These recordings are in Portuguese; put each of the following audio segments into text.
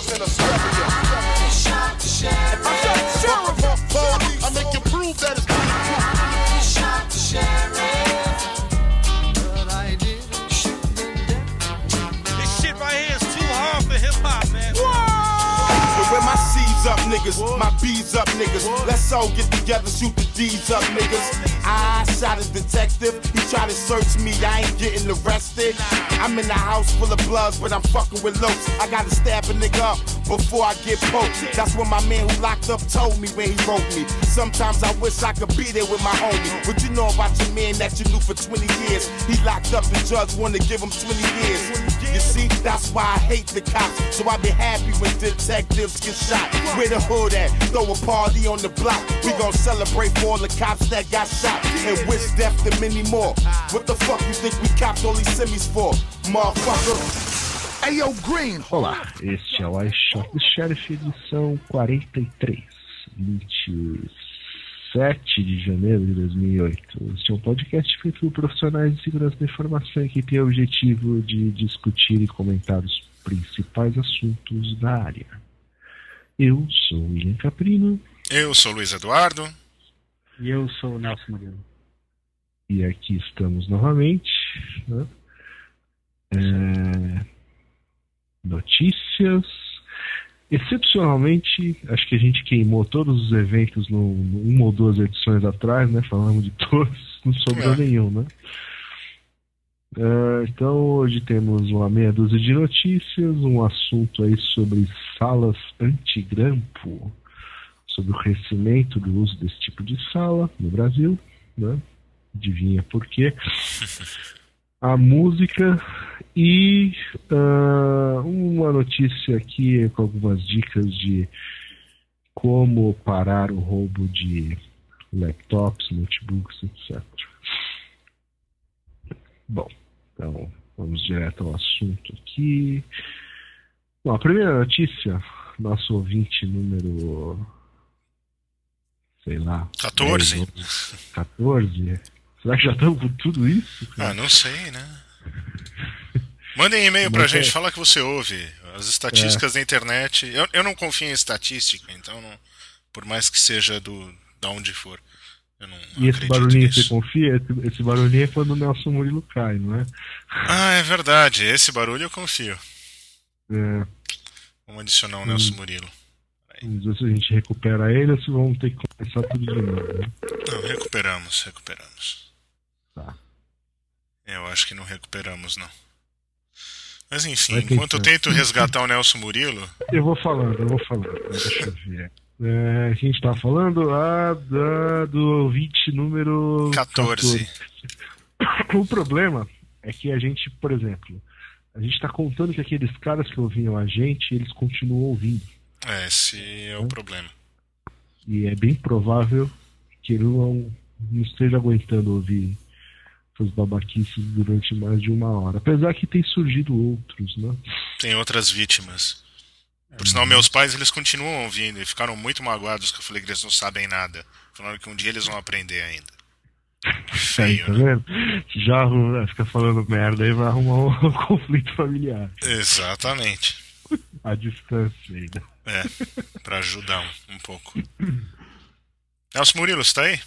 floors in. If I shot the sheriff, police, I make you prove that it's This shit right here is too hard for hip hop, man. Where my C's up, niggas, my B's up, niggas. Let's all get together, shoot the D's up, niggas. I shot a detective, he tried to search me, I ain't getting arrested. I'm in a house full of bloods, but I'm fucking with locs. I gotta stab a nigga up before I get poked. That's what my man who locked up told me when he wrote me. Sometimes I wish I could be there with my homie. But you know about your man that you knew for 20 years? He locked up, the judge wanna give him 20 years. You see, that's why I hate the cops. So I be happy when detectives get shot. Where the hood at? Throw a party on the block. We gon' celebrate for all the cops that got shot. And wish death to many more. What the fuck you think we copped all these semis for? Motherfucker. Hey yo, Green. Olá, este é o iShot do Sheriff, edição 43, 27 de janeiro de 2008. Este é um podcast feito por profissionais de segurança da informação que tem o objetivo de discutir e comentar os principais assuntos da área. Eu sou o William Caprino Eu sou o Luiz Eduardo. E eu sou o Nelson Murilo. e aqui estamos novamente. né? É, Notícias. Excepcionalmente, acho que a gente queimou todos os eventos no, no- uma ou duas edições atrás, né? Falamos de todos, não sobrou É. nenhum, né? É, então hoje temos uma meia dúzia de notícias, um assunto aí sobre salas antigrampo, sobre o crescimento do uso desse tipo de sala no Brasil, né? Adivinha por quê? A música e ah, uma notícia aqui com algumas dicas de como parar o roubo de laptops, notebooks, etc. Bom, então vamos direto ao assunto aqui. Bom, a primeira notícia, nosso ouvinte número sei lá, 14. 10 ou 14. Será que já estamos com tudo isso? cara? Ah, não sei, né? Mandem e-mail pra gente, é- fala que você ouve. As estatísticas da internet. Eu, eu não confio em estatística, então não- por mais que seja do da onde for. Eu não E esse barulhinho nisso. você confia? Esse, esse barulhinho é quando o Nelson Murilo cai, não é? Ah, é verdade. Esse barulho eu confio. é Vamos adicionar Hum. o Nelson Murilo. vamos ver se a gente recupera ele ou se vamos ter que começar tudo de novo. Né? Não, recuperamos, recuperamos. Tá. Eu acho que não recuperamos, não. Mas enfim, Vai enquanto eu tento resgatar o Nelson Murilo, Eu vou falando, eu vou falando. né? Deixa eu ver. É, a gente tá falando ah, da, do ouvinte número 14. 14. O problema é que a gente, por exemplo, a gente tá contando que aqueles caras que ouviam a gente, eles continuam ouvindo. é, esse é o problema. E é bem provável que ele não, não esteja aguentando ouvir essas babaquices durante mais de uma hora. Apesar que tem surgido outros, né? Tem outras vítimas. Por sinal, meus pais eles continuam ouvindo e ficaram muito magoados que eu falei que eles não sabem nada. Falaram que um dia eles vão aprender ainda. Aí, Feio, tá né? vendo? Já arruma- fica falando merda aí vai arrumar um conflito familiar. Exatamente. A distância ainda. É, pra ajudar um, um pouco. Nelson Murilo, você tá aí?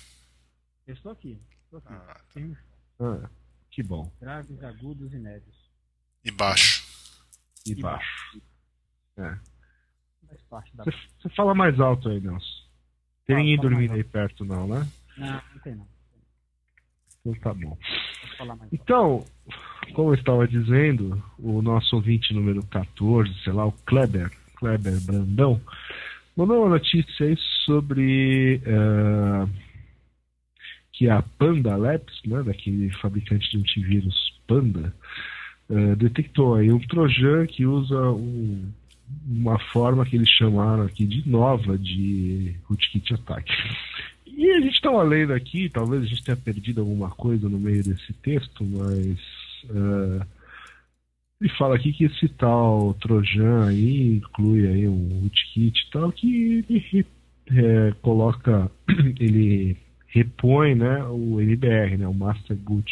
Eu estou aqui. Estou aqui. Ah, Tem Ah, que bom. graves, agudos e médios. E baixo. E E baixo. É. Parte da. Você, você fala mais alto aí, Nelson. Tem ninguém dormindo aí perto, não, né? Não, não tem não. Então tá bom. Posso falar mais alto. Então, como eu estava dizendo, o nosso ouvinte número 14, sei lá, o Kleber, Kleber Brandão, mandou uma notícia aí sobre eh, que a Panda Labs, né, daquele fabricante de antivírus Panda, eh, detectou aí um trojan que usa um- uma forma que eles chamaram aqui de nova de rootkit attack. E a gente estava lendo aqui, talvez a gente tenha perdido alguma coisa no meio desse texto, mas eh, ele fala aqui que esse tal Trojan aí inclui aí um rootkit e tal, que ele eh, coloca, ele repõe né, o NBR, né, o Master Boot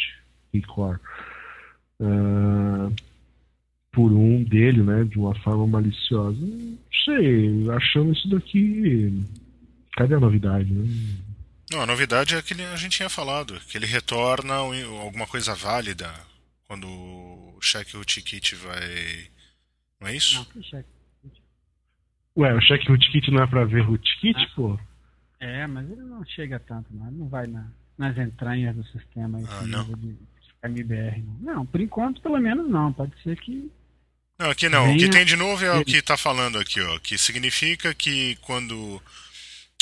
Core. Ah, por um dele, né, de uma forma maliciosa. Não sei, achando isso daqui. Cadê a novidade, né? Não, a novidade é que a gente tinha falado, que ele retorna um- alguma coisa válida quando o cheque rootkit vai. Não é isso? Não. Ué, o cheque rootkit não é pra ver rootkit, Ah. pô? É, mas ele não chega tanto, não. Ele não vai na- nas entranhas do sistema esse Ah, não? de MBR, não. Não, por enquanto, pelo menos não. Pode ser que. Não, aqui não. O que Venha- tem de novo é o que está falando aqui, ó. Que significa que quando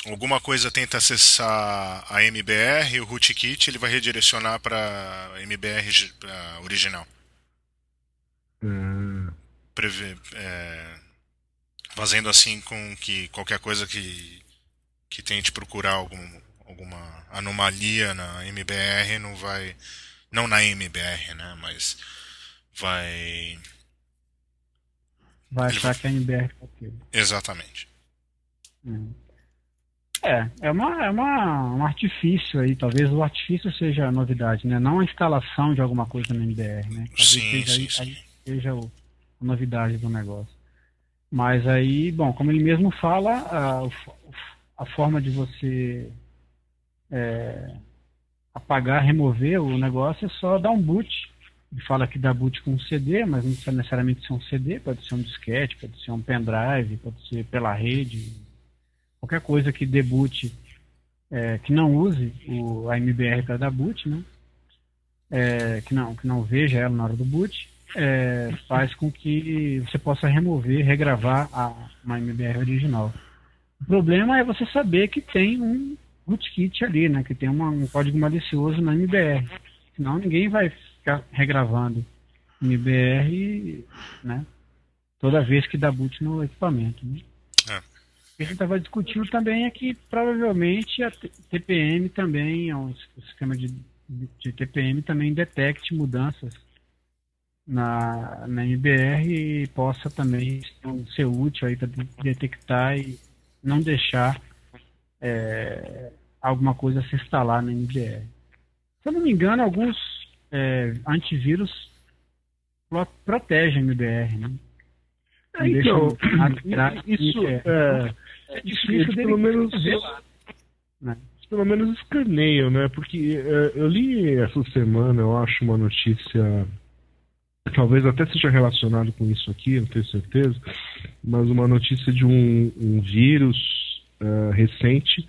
alguma coisa tenta acessar a MBR, o rootkit ele vai redirecionar para MBR pra original. É, Preve- é, fazendo assim com que qualquer coisa que, que tente procurar algum, alguma anomalia na MBR não vai. Não na MBR, né? Mas vai. Vai Ele achar que a MBR é aquilo. Exatamente. Hum. É, é, uma, é uma, um artifício aí, talvez o artifício seja a novidade, né? Não a instalação de alguma coisa no MBR, né? Talvez Sim, seja, sim, aí- sim. seja o- a novidade do negócio. Mas aí, bom, como ele mesmo fala, a, f- a forma de você é, apagar, remover o negócio é só dar um boot. Ele fala que dá boot com um CD, mas não precisa necessariamente ser um CD, pode ser um disquete, pode ser um pendrive, pode ser pela rede, qualquer coisa que dê boot, é, que não use o, a MBR para dar boot, né? É, que, não, que não veja ela na hora do boot, é, faz com que você possa remover, regravar a, uma MBR original. O problema é você saber que tem um rootkit ali, né? Que tem uma- um código malicioso na MBR. Senão ninguém vai ficar regravando MBR, né? Toda vez que dá boot no equipamento. Né? É. O que a gente estava discutindo também é que provavelmente a TPM também, o sistema de, de TPM também detecte mudanças na, na MBR e possa também ser útil aí para detectar e não deixar é, alguma coisa se instalar na MBR. Se eu não me engano, alguns é, antivírus pro- protegem a MBR, né? Não É, então, deixam isso, é, é, é difícil eles dele pelo menos, né? pelo menos escaneiam, né? Porque é, eu li essa semana, eu acho, uma notícia, talvez até seja relacionado com isso aqui, não tenho certeza, mas uma notícia de um, um vírus é, recente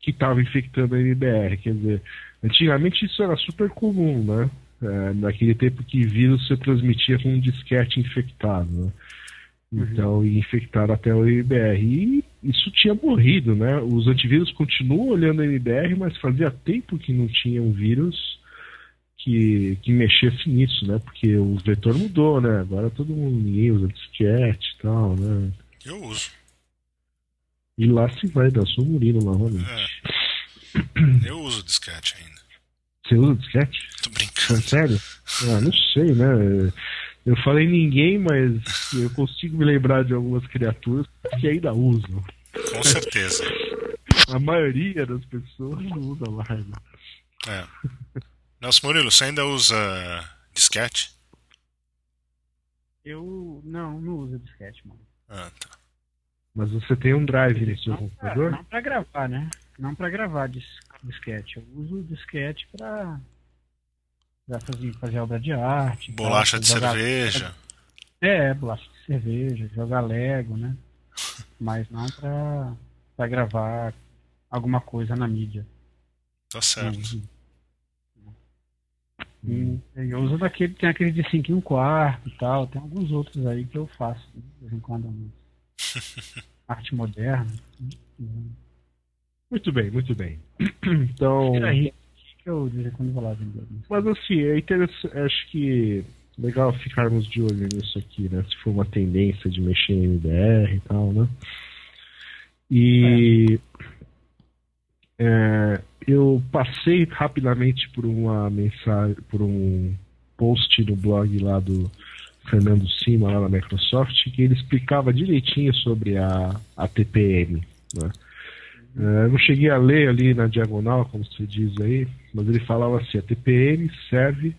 que estava infectando a MBR. Quer dizer, antigamente isso era super comum, né? É, naquele tempo que vírus se transmitia com um disquete infectado, né? Então, e infectaram até o MBR. E isso tinha morrido, né? Os antivírus continuam olhando a MBR, mas fazia tempo que não tinha um vírus que, que mexesse nisso, né? Porque o vetor mudou, né? Agora todo mundo ninguém usa disquete e tal, né? Eu uso. E lá se vai, da sua Murilo novamente. É. Eu uso disquete ainda. Você usa disquete? Tô É brincando. sério? Ah, não sei, né? Eu falei ninguém, mas eu consigo me lembrar de algumas criaturas que ainda usam. Com certeza. A maioria das pessoas não usa mais. né? É. Nelson Murilo, você ainda usa disquete? Eu não, não uso disquete, mano. Ah, tá. Mas você tem um drive no seu Não pra, computador? não pra gravar, né? Não pra gravar dis, disquete. Eu uso disquete pra, pra fazer, fazer obra de arte. pra Bolacha de cerveja. É, bolacha de cerveja, jogar Lego, né? Mas não pra, pra gravar alguma coisa na mídia. Tá certo. E eu uso daquele, tem aquele de 5 e um quarto e tal, tem alguns outros aí que eu faço, né? de vez em quando. Arte moderna. Uhum. Muito bem, muito bem. Então, aí, que eu quando vou lá vender. mas assim, é interessante, acho que legal ficarmos de olho nisso aqui, né? Se for uma tendência de mexer em MDR e tal, né? E é, eu passei rapidamente por uma mensagem, por um post no blog lá do Fernando Cima, lá da Microsoft, que ele explicava direitinho sobre a, a TPM. Né? É, eu não cheguei a ler ali na diagonal, como você diz aí, mas ele falava assim: a TPM serve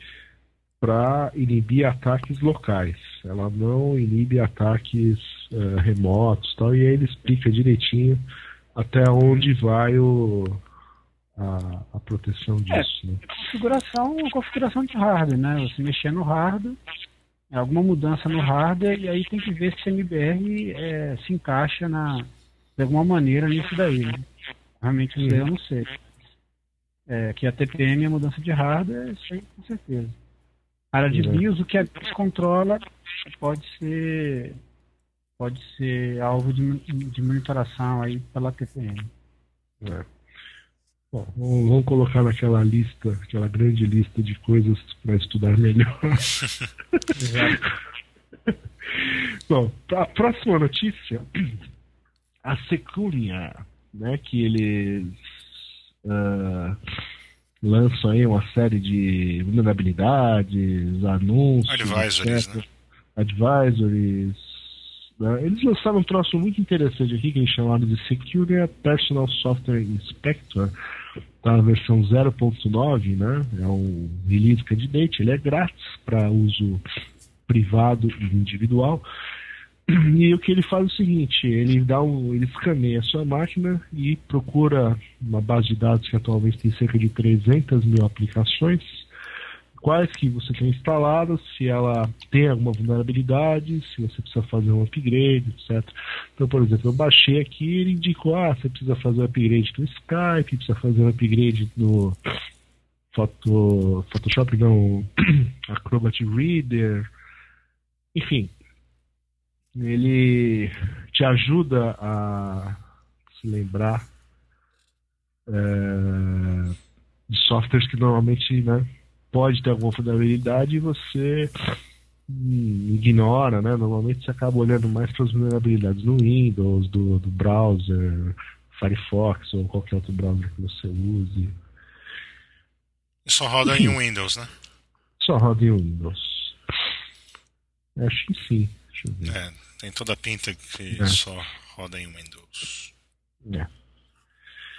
para inibir ataques locais. Ela não inibe ataques uh, remotos, tal. E aí ele explica direitinho até onde vai o, a, a proteção É, disso. né? configuração, configuração de hardware, né? Você mexer no hardware, é alguma mudança no hardware e aí tem que ver se a MBR é, se encaixa na, de alguma maneira nisso daí. Né? Realmente isso daí eu não sei. É, que a TPM é mudança de hardware, isso aí com certeza. A área de. BIOS, o que a BIOS controla pode ser pode ser alvo de, de monitoração aí pela TPM. É. Bom, vamos vamos colocar naquela lista, aquela grande lista de coisas para estudar melhor. Bom, a próxima notícia, a Secunia, né, que eles ah, lançam aí uma série de vulnerabilidades, anúncios, Advisories, etc. né? advisories. Né? Eles lançaram um troço muito interessante aqui que eles chamaram de Securia Personal Software Inspector, tá na versão 0.9, né? É um release candidate, ele é grátis para uso privado e individual. E o que ele faz é o seguinte, ele dá um, ele escaneia a sua máquina e procura uma base de dados que atualmente tem cerca de 300 mil aplicações, quais que você tem instaladas, se ela tem alguma vulnerabilidade, se você precisa fazer um upgrade, etc. Então, por exemplo, eu baixei aqui ele indicou, ah, você precisa fazer um upgrade no Skype, precisa fazer um upgrade no Photo, Photoshop, não, Acrobat Reader, enfim. Ele te ajuda a se lembrar é, de softwares que normalmente né, pode ter alguma vulnerabilidade e você hum, ignora, né? Normalmente você acaba olhando mais para as vulnerabilidades no Windows, do, do browser, Firefox ou qualquer outro browser que você use. Só roda em Windows, né? Só roda em Windows. Acho que sim. É, tem toda a pinta que É. só roda em Windows. É.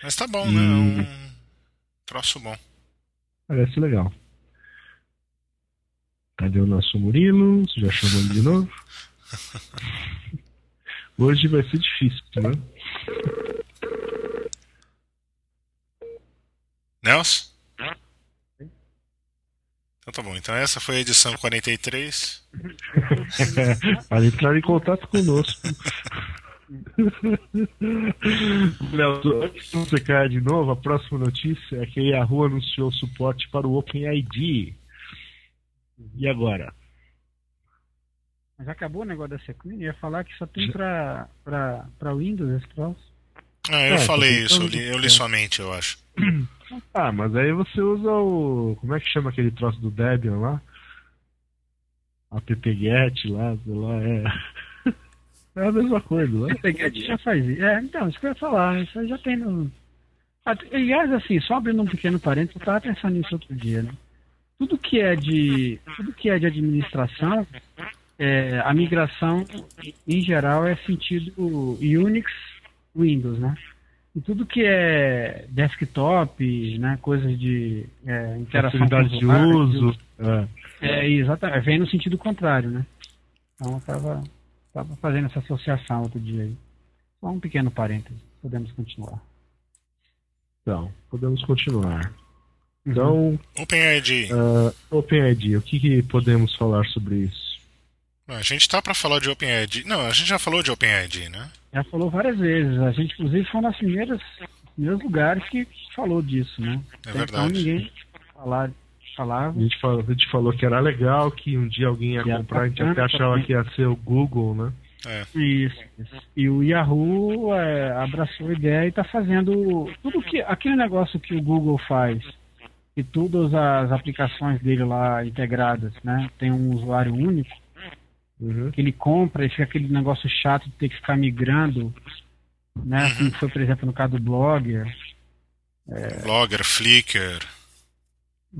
Mas tá bom, né? É um troço bom. Parece legal. Cadê o nosso Murilo? Você já chamou ele de novo? Hoje vai ser difícil, né? Nelson? Então tá bom. Então essa foi a edição 43. Para entrar em contato conosco. Léo, antes de você cair de novo, a próxima notícia é que a Yahoo anunciou suporte para o OpenID. E agora? Mas acabou o negócio da Sequin, ia falar que só tem pra, pra, pra Windows esse troço. Ah, eu É, falei isso, eu li, eu li sua mente, eu acho. Ah, mas aí você usa o. Como é que chama aquele troço do Debian lá? AppGet lá, sei lá, é. É a mesma coisa, né? Já faz isso. É, então, isso que eu ia falar, isso aí já tem no. Ah, Aliás, assim, só abrindo um pequeno parênteses, eu estava pensando nisso outro dia, né? Tudo que é de. Tudo que é de administração, é, a migração, em geral, é sentido Unix Windows, né? E tudo que é desktop, né, coisas de é, interação de uso. É. É, exatamente, vem no sentido contrário, né? Então eu tava, tava fazendo essa associação outro dia aí. Só um pequeno parêntese, podemos continuar. Então, podemos continuar. Uhum. Então, OpenID. uh, OpenID, o que, que podemos falar sobre isso? A gente tá pra falar de OpenID. Não, a gente já falou de OpenID, né? Já falou várias vezes, a gente inclusive foi um dos primeiros, primeiros lugares que falou disso, né? É Até Então verdade. ninguém falar, falava. A gente, falou, a gente falou que era legal, que um dia alguém ia comprar, a gente até achava também. que ia ser o Google, né? É. Isso, isso. E o Yahoo é, abraçou a ideia e está fazendo tudo que aquele negócio que o Google faz e todas as aplicações dele lá integradas, né? Tem um usuário único Uhum. que ele compra e fica aquele negócio chato de ter que ficar migrando, né? Como foi, por exemplo, no caso do Blogger, Blogger, Flickr.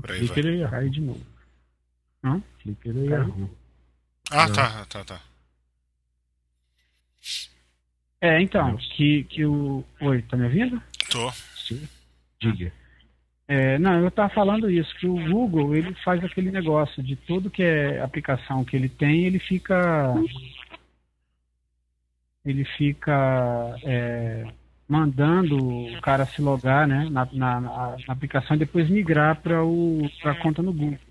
Por aí vai. Flickr é Yahoo. cai de novo. Flickr é Yahoo. Ah, Não. tá, tá, tá. É, então, que, que o. Oi, tá me ouvindo? Tô. Sim. Diga. É, não, eu estava falando isso, que o Google ele faz aquele negócio de tudo que é aplicação que ele tem, ele fica. Ele fica é, mandando o cara se logar né, na, na, na aplicação e depois migrar para a conta no Google.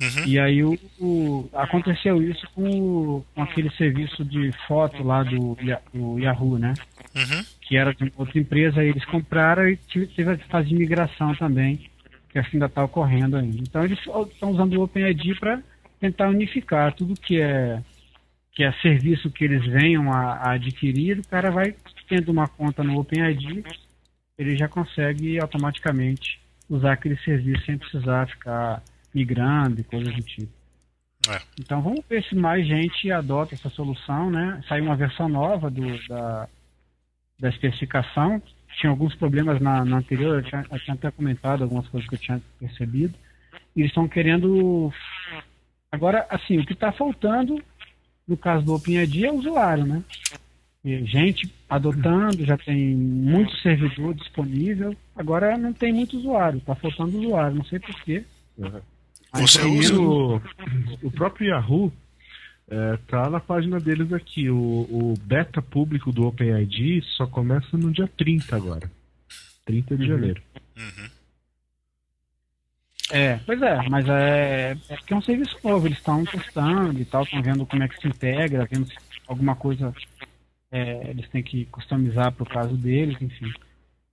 Uhum. E aí o, o, aconteceu isso com, com aquele serviço de foto lá do, do Yahoo, né? Uhum. Que era de outra empresa, eles compraram e teve a fase de migração também, que ainda está ocorrendo ainda. Então eles estão usando o OpenID para tentar unificar tudo que é que é serviço que eles venham a, a adquirir, o cara vai tendo uma conta no OpenID, ele já consegue automaticamente usar aquele serviço sem precisar ficar migrando e coisas do tipo. É. Então vamos ver se mais gente adota essa solução, né? Saiu uma versão nova do, da, da especificação. Tinha alguns problemas na, na anterior, eu tinha, eu tinha, até comentado algumas coisas que eu tinha percebido. E eles estão querendo. Agora, assim, o que está faltando no caso do OpenID é o usuário, né? E gente adotando, já tem muito servidor disponível. Agora não tem muito usuário, está faltando usuário, não sei porquê. Uhum. Você usa o, o próprio Yahoo é, tá na página deles aqui. O, o beta público do OpenID só começa no dia 30 agora. 30 de uhum. janeiro. Uhum. É, pois é, mas é, é porque é um serviço novo, eles estão testando e tal, estão vendo como é que se integra, vendo se alguma coisa é, eles têm que customizar para o caso deles, enfim.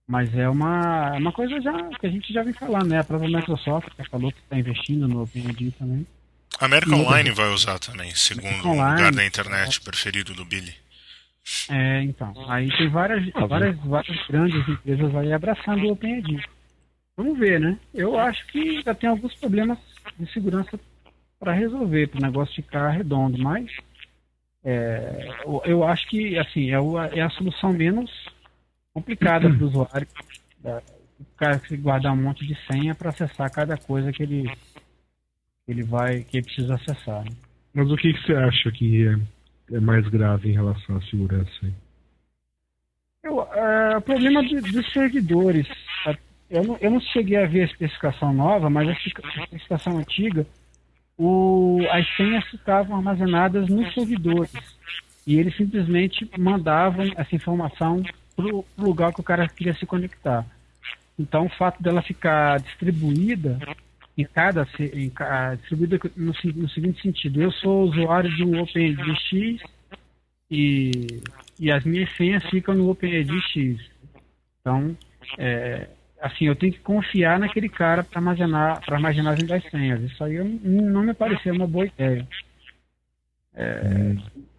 Mas é uma, é uma coisa já que a gente já vem falando, né? A própria Microsoft já falou que está investindo no OpenID também. A América Online vai usar também, segundo o lugar da internet é. preferido do Billy. É, então. Aí tem várias, ah, várias, várias grandes empresas aí abraçando o OpenID. Vamos ver, né? Eu acho que já tem alguns problemas de segurança para resolver, para o negócio ficar redondo, mas é, eu acho que assim é, é a solução menos complicada para o usuário. É, o cara que guardar um monte de senha para acessar cada coisa que ele, ele vai, que ele precisa acessar. Né? Mas o que, que, você acha que é, é, mais grave em relação à segurança? Eu, é, o problema de, dos servidores. Eu não, eu não cheguei a ver a especificação nova, mas a especificação antiga, o, as senhas ficavam armazenadas nos servidores. E eles simplesmente mandavam essa informação para o lugar que o cara queria se conectar. Então, o fato dela ficar distribuída em cada, em, distribuída no, no seguinte sentido: eu sou usuário de um OpenID e, e as minhas senhas ficam no OpenID Então, é, assim, eu tenho que confiar naquele cara para armazenar, para armazenagem das senhas. Isso aí não me pareceu uma boa ideia. É,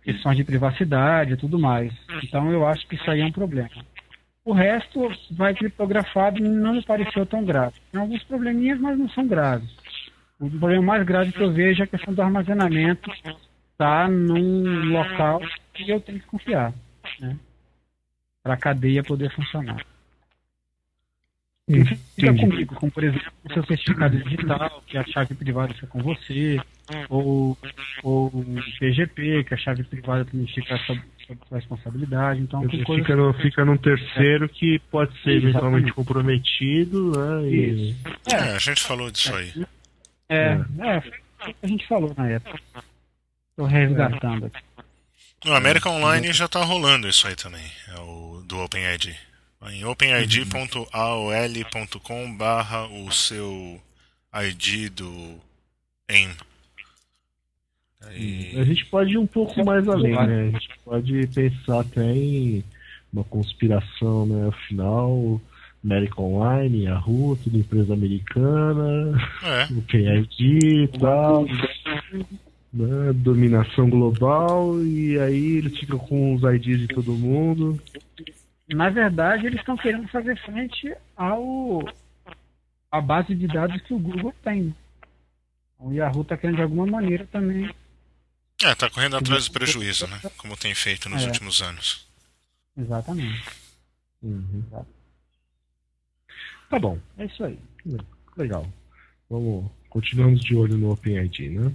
questões de privacidade e tudo mais. Então eu acho que isso aí é um problema. O resto vai criptografado não me pareceu tão grave. Tem alguns probleminhas, mas não são graves. O problema mais grave que eu vejo é a questão do armazenamento está num local que eu tenho que confiar, né? Para a cadeia poder funcionar. Fica comigo, como por exemplo o seu certificado digital, que a chave privada fica com você, ou, ou o PGP, que a chave privada também fica sob, sob sua responsabilidade. Então, tem fica, no, fica num terceiro que pode ser eventualmente comprometido, né? E... É, a gente falou disso aí. É, é, é, a gente falou na época. Estou resgatando aqui. No América Online já está rolando isso aí também, é o do OpenID em openid.aol.com barra o seu ID do AIM. Aí... A gente pode ir um pouco mais além, né? A gente pode pensar até em uma conspiração, né? Afinal, América Online, Yahoo, tudo empresa americana, é. o PID e tal, né? dominação global, e aí eles ficam com os IDs de todo mundo na verdade, eles estão querendo fazer frente ao a base de dados que o Google tem. O Yahoo está querendo de alguma maneira também. É, está correndo atrás do prejuízo, né? Como tem feito nos é. últimos anos. Exatamente. Uhum. Tá bom, é isso aí. Legal. Vamos, continuamos de olho no OpenID, né?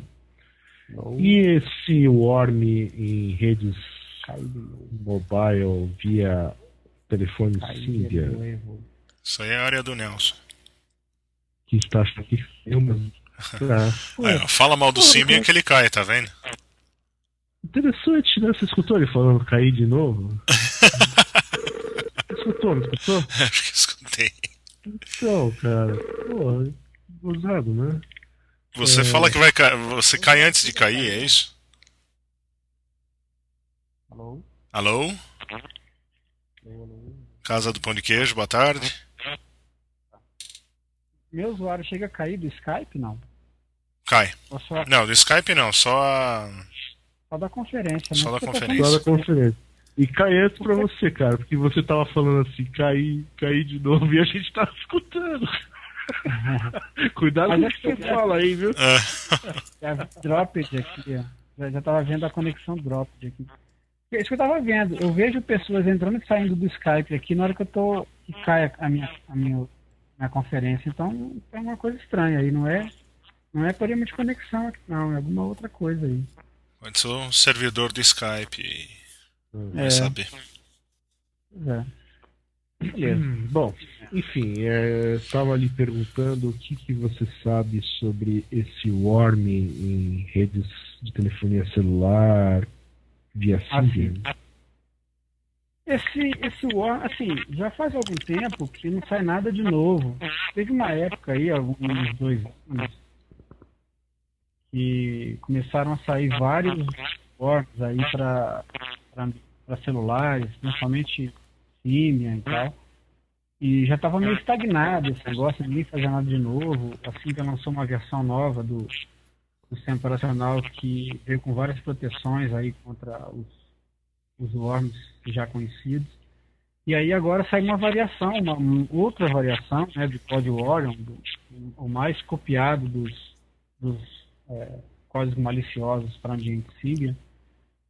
E esse Worm em redes mobile via telefone Symbian. Isso aí é a área do Nelson. que está que filma. É, fala mal do Symbian que ele cai, tá vendo? Interessante, né? Você escutou ele falando cair de novo? escutou, não escutou? Acho que escutei. Então, cara, porra, gozado, né? Você É. fala que vai cair. Você cai antes de cair, é isso? Alô? Alô? Casa do Pão de Queijo, boa tarde. Meu usuário chega a cair do Skype? Não. Cai. Só, Não, do Skype não, só a. só da conferência, né? Só da tá conferência. Só da conferência. E cai antes pra você, cara, porque você tava falando assim, cair, cair de novo e a gente tava escutando. Cuidado com o é que você fala aí, viu? É a Dropped aqui, ó. Já, já tava vendo a conexão Dropped aqui. É isso que eu tava vendo. Eu vejo pessoas entrando e saindo do Skype aqui na hora que eu tô. que cai a minha, a minha, minha conferência. Então é uma coisa estranha aí, não é? Não é problema de conexão aqui, não, é alguma outra coisa aí. pode ser o servidor do Skype. Vai É. saber. Pois é. Beleza. Hum, Bom, enfim, estava ali perguntando o que, que você sabe sobre esse worm em redes de telefonia celular via Assim, Symbian. Esse, esse War, assim, já faz algum tempo que não sai nada de novo. Teve uma época aí, alguns dois anos, que começaram a sair vários Wars aí para celulares, principalmente Symbian e tal. E já estava meio estagnado esse negócio, ninguém fazia nada de novo. Assim que lançou uma versão nova do sistema operacional que veio com várias proteções aí contra os os worms já conhecidos. E aí agora sai uma variação, uma um- outra variação né, do código Orion, do, o mais copiado dos, dos é, códigos maliciosos para ambiente Symbian.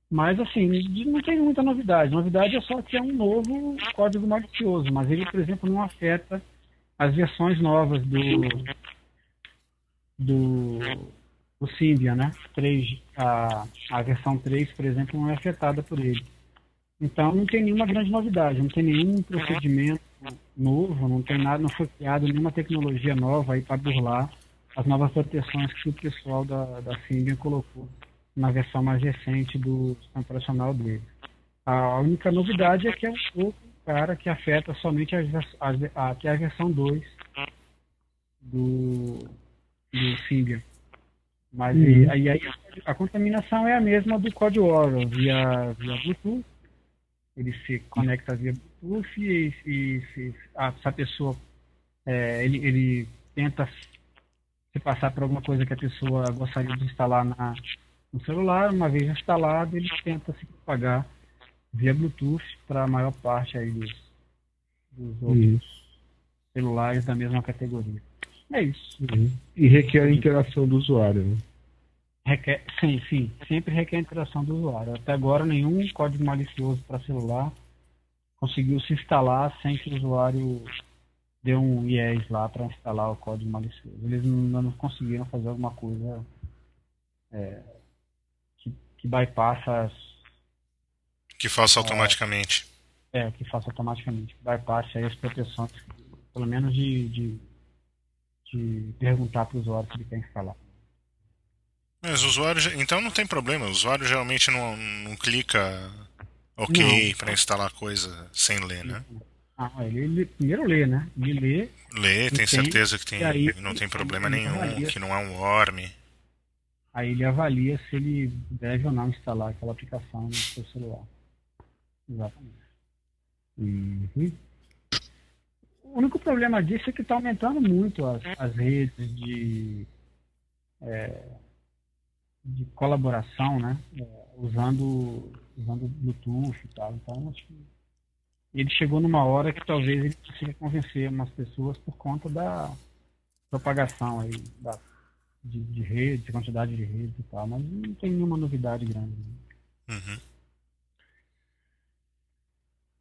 Mas assim, de- não tem muita novidade. Novidade é só que é um novo código malicioso, mas ele, por exemplo, não afeta as versões novas do do, do Symbian, né? 3, a, a versão 3, por exemplo, não é afetada por ele. Então não tem nenhuma grande novidade, não tem nenhum procedimento novo, não tem nada, não foi criado nenhuma tecnologia nova aí para burlar as novas proteções que o pessoal da, da Symbian colocou na versão mais recente do sistema operacional dele. A única novidade é que é um pouco cara que afeta somente as, as, a, que é a versão 2 do, do Symbian. Mas Uhum. e- aí, aí a contaminação é a mesma do código Oral, via, via Bluetooth. Ele se conecta via Bluetooth e, e se, a, se a pessoa é, ele, ele tenta se passar por alguma coisa que a pessoa gostaria de instalar na, no celular, uma vez instalado, ele tenta se propagar via Bluetooth para a maior parte aí dos, dos outros Isso. celulares da mesma categoria. É isso. E requer a interação do usuário. Né? Requer, sim, sim, sempre requer a interação do usuário. Até agora, nenhum código malicioso para celular conseguiu se instalar sem que o usuário dê um IES lá para instalar o código malicioso. Eles não, não conseguiram fazer alguma coisa é, que, que bypassa as, Que faça automaticamente. é, que faça automaticamente, que bypasse aí as proteções, pelo menos de, de, de perguntar para o usuário se ele quer instalar. Mas o usuário. Então não tem problema. O usuário geralmente não, não clica OK para instalar coisa sem ler, né? Ah, ele, ele primeiro lê, né? Ele lê Lê, tem certeza que tem, aí- não tem problema nenhum, avalia. que não é um worm. Aí ele avalia se ele deve ou não instalar aquela aplicação no seu celular. Exatamente. Uhum. O único problema disso é que está aumentando muito as, as redes de, é, de colaboração, né? É, usando, usando Bluetooth e tal. Então, acho que ele chegou numa hora que talvez ele consiga convencer umas pessoas por conta da propagação aí da, de, de rede, de quantidade de redes e tal, mas não tem nenhuma novidade grande. Uhum.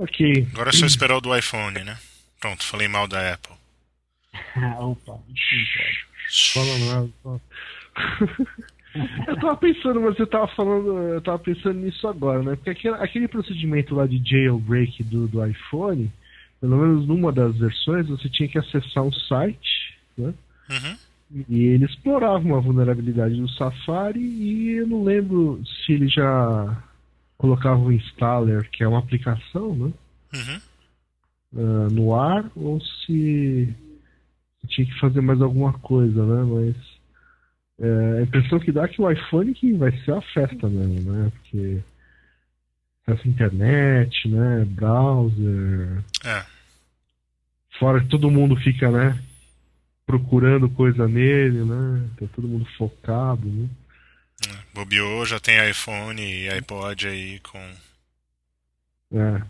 Ok. Agora é só esperar o do iPhone, né? Pronto, falei mal da Apple. Opa. Fala fala. eu tava pensando, mas eu tava falando, eu tava pensando nisso agora, né? Porque aquele, aquele procedimento lá de jailbreak do, do iPhone, pelo menos numa das versões, você tinha que acessar um site, né? Uhum. E ele explorava uma vulnerabilidade do Safari e eu não lembro se ele já colocava o installer, que é uma aplicação, né? Uhum. Uh, no ar, ou se tinha que fazer mais alguma coisa, né? Mas é, a impressão que dá é que o iPhone que vai ser a festa mesmo, né? Porque à internet, né? Browser. É. Fora que todo mundo fica, né? Procurando coisa nele, né? Tá todo mundo focado, né? É. Bobeou, já tem iPhone e iPod aí com É.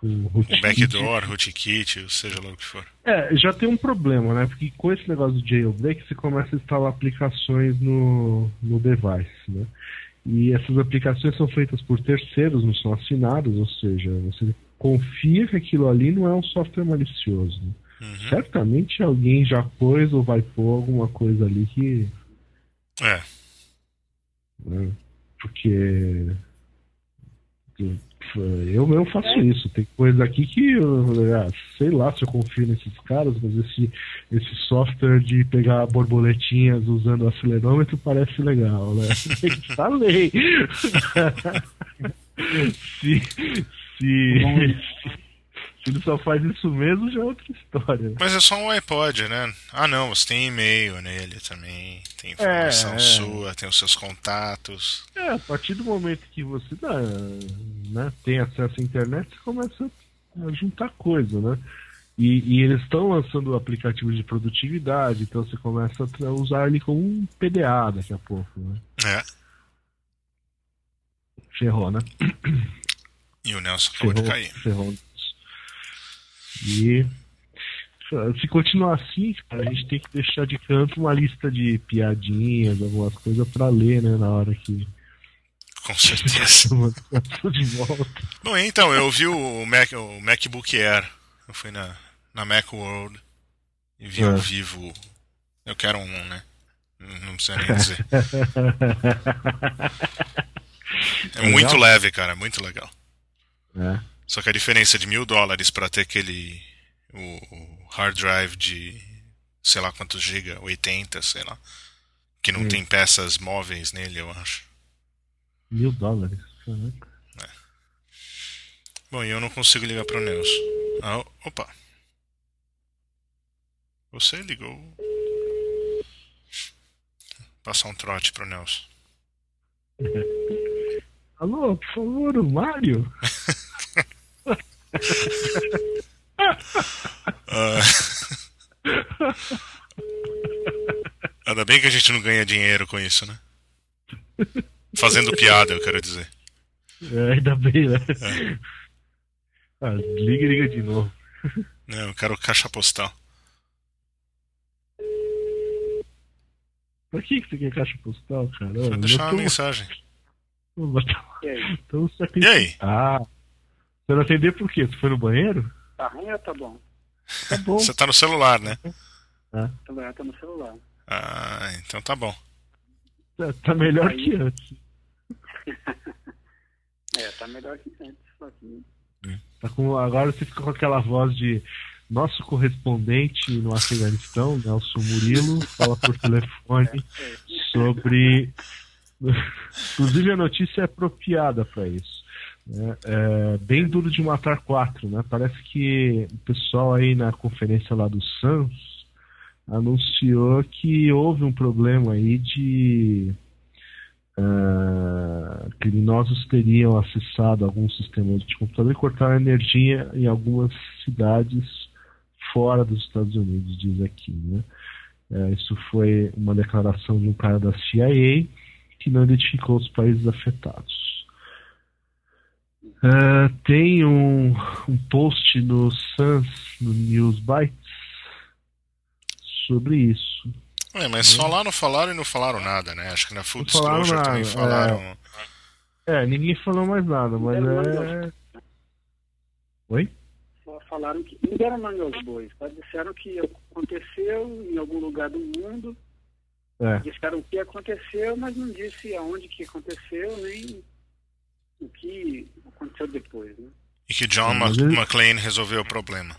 Com o rootkit. backdoor, rootkit, seja lá o que for. É, já tem um problema, né? Porque com esse negócio do jailbreak, você começa a instalar aplicações no, no device, né? E essas aplicações são feitas por terceiros, não são assinadas, ou seja, você confia que aquilo ali não é um software malicioso. né? Uhum. Certamente alguém já pôs ou vai pôr alguma coisa ali que. É. né? Porque. Eu mesmo faço isso. Tem coisa aqui que, eu, ah, sei lá se eu confio nesses caras, mas esse, esse software de pegar borboletinhas usando o acelerômetro parece legal, né? Falei! se, se, se ele só faz isso mesmo, já é outra história. Mas é só um iPod, né? Ah não, você tem e-mail nele também, tem informação É, é. sua, tem os seus contatos. É, a partir do momento que você dá, né, tem acesso à internet, você começa a juntar coisa, né? E, e eles estão lançando aplicativos de produtividade, então você começa a usar ele como um PDA daqui a pouco, né? É. Ferrou, né? E o Nelson acabou de cair. ferrou. E se continuar assim, cara, a gente tem que deixar de canto uma lista de piadinhas, algumas coisas pra ler, né, na hora que Com certeza. de volta. Bom, então, eu vi o, Mac, o MacBook Air. Eu fui na, na Macworld e vi É. ao vivo. Eu quero um, né? Não não precisa nem dizer. É muito Legal? leve, cara, muito legal. É. Só que a diferença de mil dólares pra ter aquele o, o hard drive de sei lá quantos giga, 80, sei lá, que não Hum. tem peças móveis nele, eu acho. Mil dólares. Caraca. Bom, e eu não consigo ligar pro Nelson. Ah, opa. Você ligou. Passar um trote pro Nelson. Alô, por favor, o Mário? bem que a gente não ganha dinheiro com isso, né? Fazendo piada, eu quero dizer. É, ainda bem, né? Ah, liga e liga de novo. Não, eu quero caixa postal. Pra que que você quer caixa postal, cara? Pra deixar uma tô- mensagem. E aí? Então você E aí? Ah, você não atender por quê? Você foi no banheiro? Tá ruim ou tá bom? Tá bom. Você tá no celular, né? Tá bom, tá no celular. Ah, então tá bom. Tá, tá melhor Aí. que antes. É, tá melhor que antes. Só que... Tá com, agora você fica com aquela voz de nosso correspondente no Afeganistão, Nelson Murilo, fala por telefone sobre. Inclusive a notícia é apropriada para isso. né? É bem duro de matar quatro, né? Parece que o pessoal aí na conferência lá do SANS anunciou que houve um problema aí de ah, criminosos teriam acessado alguns sistemas de computador e cortaram energia em algumas cidades fora dos Estados Unidos, diz aqui. Né? Eh, isso foi uma declaração de um cara da CIA que não identificou os países afetados. Ah, tem um, um post no Sans, no News sobre isso. Ué, mas falaram, falaram e não falaram nada, né? Acho que na Full Não Disclosure também nada, falaram. É, ninguém falou mais nada, mas Não, é. Oi? Só falaram que. Não deram nome aos bois. Só disseram que aconteceu em algum lugar do mundo. É. Disseram o que aconteceu, mas não disse aonde que aconteceu, nem o que aconteceu depois, né? E que John Mas Mc- McLean resolveu o problema.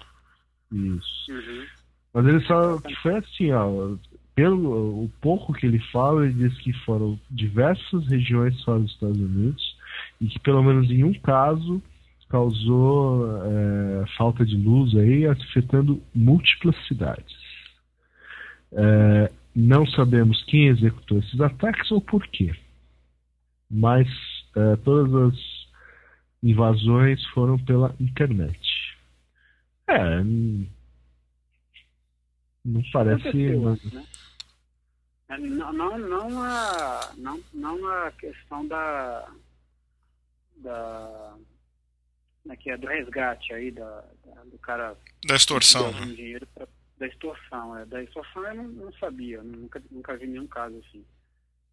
Isso. Uhum. Mas ele só foi assim, ó. pelo o pouco que ele fala, ele diz que foram diversas regiões fora dos Estados Unidos e que pelo menos em um caso causou é, falta de luz aí, afetando múltiplas cidades. É, não sabemos quem executou esses ataques ou por quê, mas é, todas as invasões foram pela internet. É, não parece. Pessoas, né? Não, não, não, a, não, não a questão da, da né, que é do resgate aí da, da do cara da extorsão né? dinheiro pra, da extorsão é da extorsão eu não, não sabia nunca nunca vi nenhum caso assim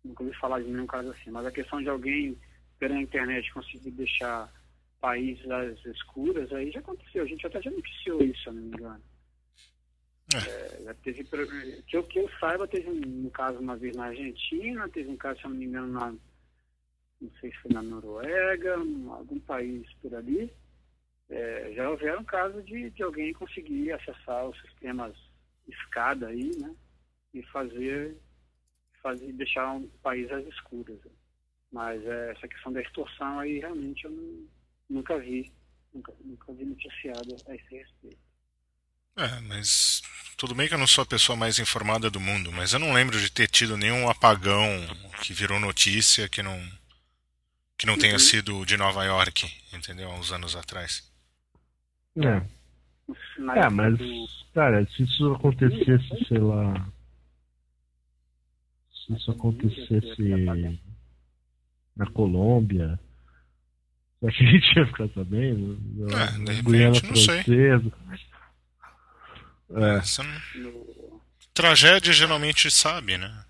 nunca ouvi falar de nenhum caso assim mas a questão de alguém pela internet conseguir deixar países às escuras aí já aconteceu a gente até já noticiou isso se eu não me engano é. Teve, que eu, que eu saiba, teve um, um, caso uma vez na Argentina, teve um caso, se eu não me engano, na, não sei se foi na Noruega, algum país por ali. É, já houveram casos de, de alguém conseguir acessar os sistemas escada aí, né? E fazer, fazer deixar um país às escuras. Mas é, essa questão da extorsão aí realmente eu não, nunca vi, nunca, nunca vi noticiado a esse respeito. É, mas tudo bem que eu não sou a pessoa mais informada do mundo, mas eu não lembro de ter tido nenhum apagão que virou notícia que não que não uhum. tenha sido de Nova York, entendeu? Há uns anos atrás. É. É, mas, cara, se isso acontecesse, sei lá. Se isso acontecesse na Colômbia, será que a gente ia ficar sabendo? É, de repente, não sei. É. Não... Tragédia geralmente sabe, né?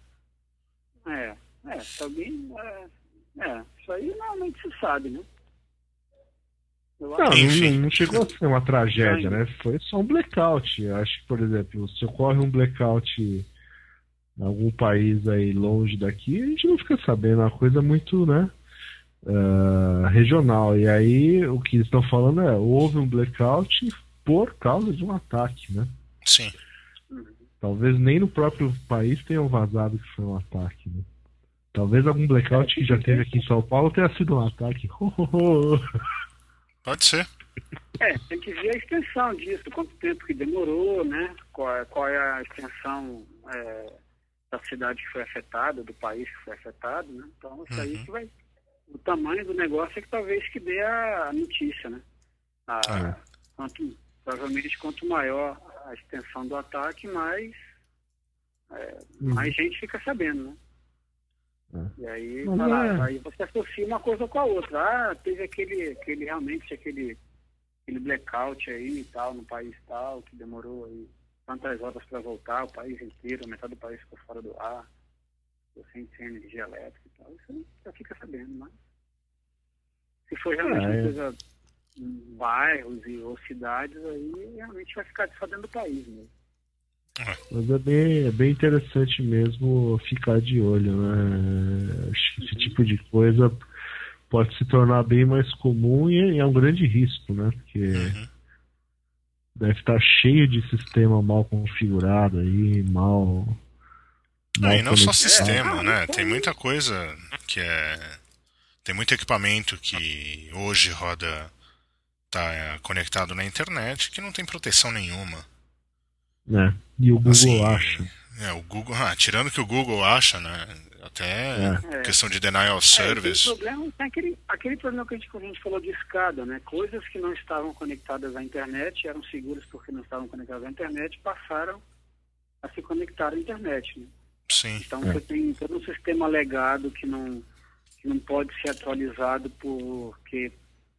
É, é, também. É, é, isso aí normalmente se sabe, né? não, não, não, chegou a ser uma tragédia, né? Foi só um blackout. Eu acho que, por exemplo, se ocorre um blackout em algum país aí longe daqui, a gente não fica sabendo. É uma coisa muito, né? Uh, regional. E aí o que estão falando é houve um blackout por causa de um ataque, né? Sim. Talvez nem no próprio país tenham vazado que foi um ataque, né? Talvez algum blackout que já teve aqui em São Paulo tenha sido um ataque. Pode ser. É, tem que ver a extensão disso, quanto tempo que demorou, né? Qual, é, qual é a extensão é, da cidade que foi afetada, do país que foi afetado, né? Então isso uhum. aí que vai. O tamanho do negócio é que talvez que dê a notícia, né? A, ah. quanto, provavelmente quanto maior a extensão do ataque, mais, é, uhum. mais gente fica sabendo, né? É. E aí, lá, é. aí você associa uma coisa com a outra. Ah, teve aquele, aquele realmente aquele, aquele blackout aí e tal, no país tal, que demorou aí tantas horas para voltar, o país inteiro, metade do país ficou fora do ar, sem, sem energia elétrica e tal. Isso já fica sabendo, mas se for realmente é, uma coisa bairros e, ou cidades, aí realmente vai ficar só dentro do país mesmo. Mas é bem, é bem interessante mesmo ficar de olho, né? Acho que esse uhum. tipo de coisa pode se tornar bem mais comum e é um grande risco, né? Porque uhum. deve estar cheio de sistema mal configurado aí, mal. Não, e não só sistema, é, né? Tem muita coisa que é. Tem muito equipamento que hoje roda. Tá conectado na internet que não tem proteção nenhuma. É. E o Google assim, acha. É, o Google, ah, tirando que o Google acha, né? Até é. questão de denial of service. É, problema, tem aquele, aquele problema que a gente, a gente falou de escada, né? Coisas que não estavam conectadas à internet, eram seguras porque não estavam conectadas à internet, passaram a se conectar à internet, né? Sim. Então é. você tem todo um sistema legado que não, que não pode ser atualizado porque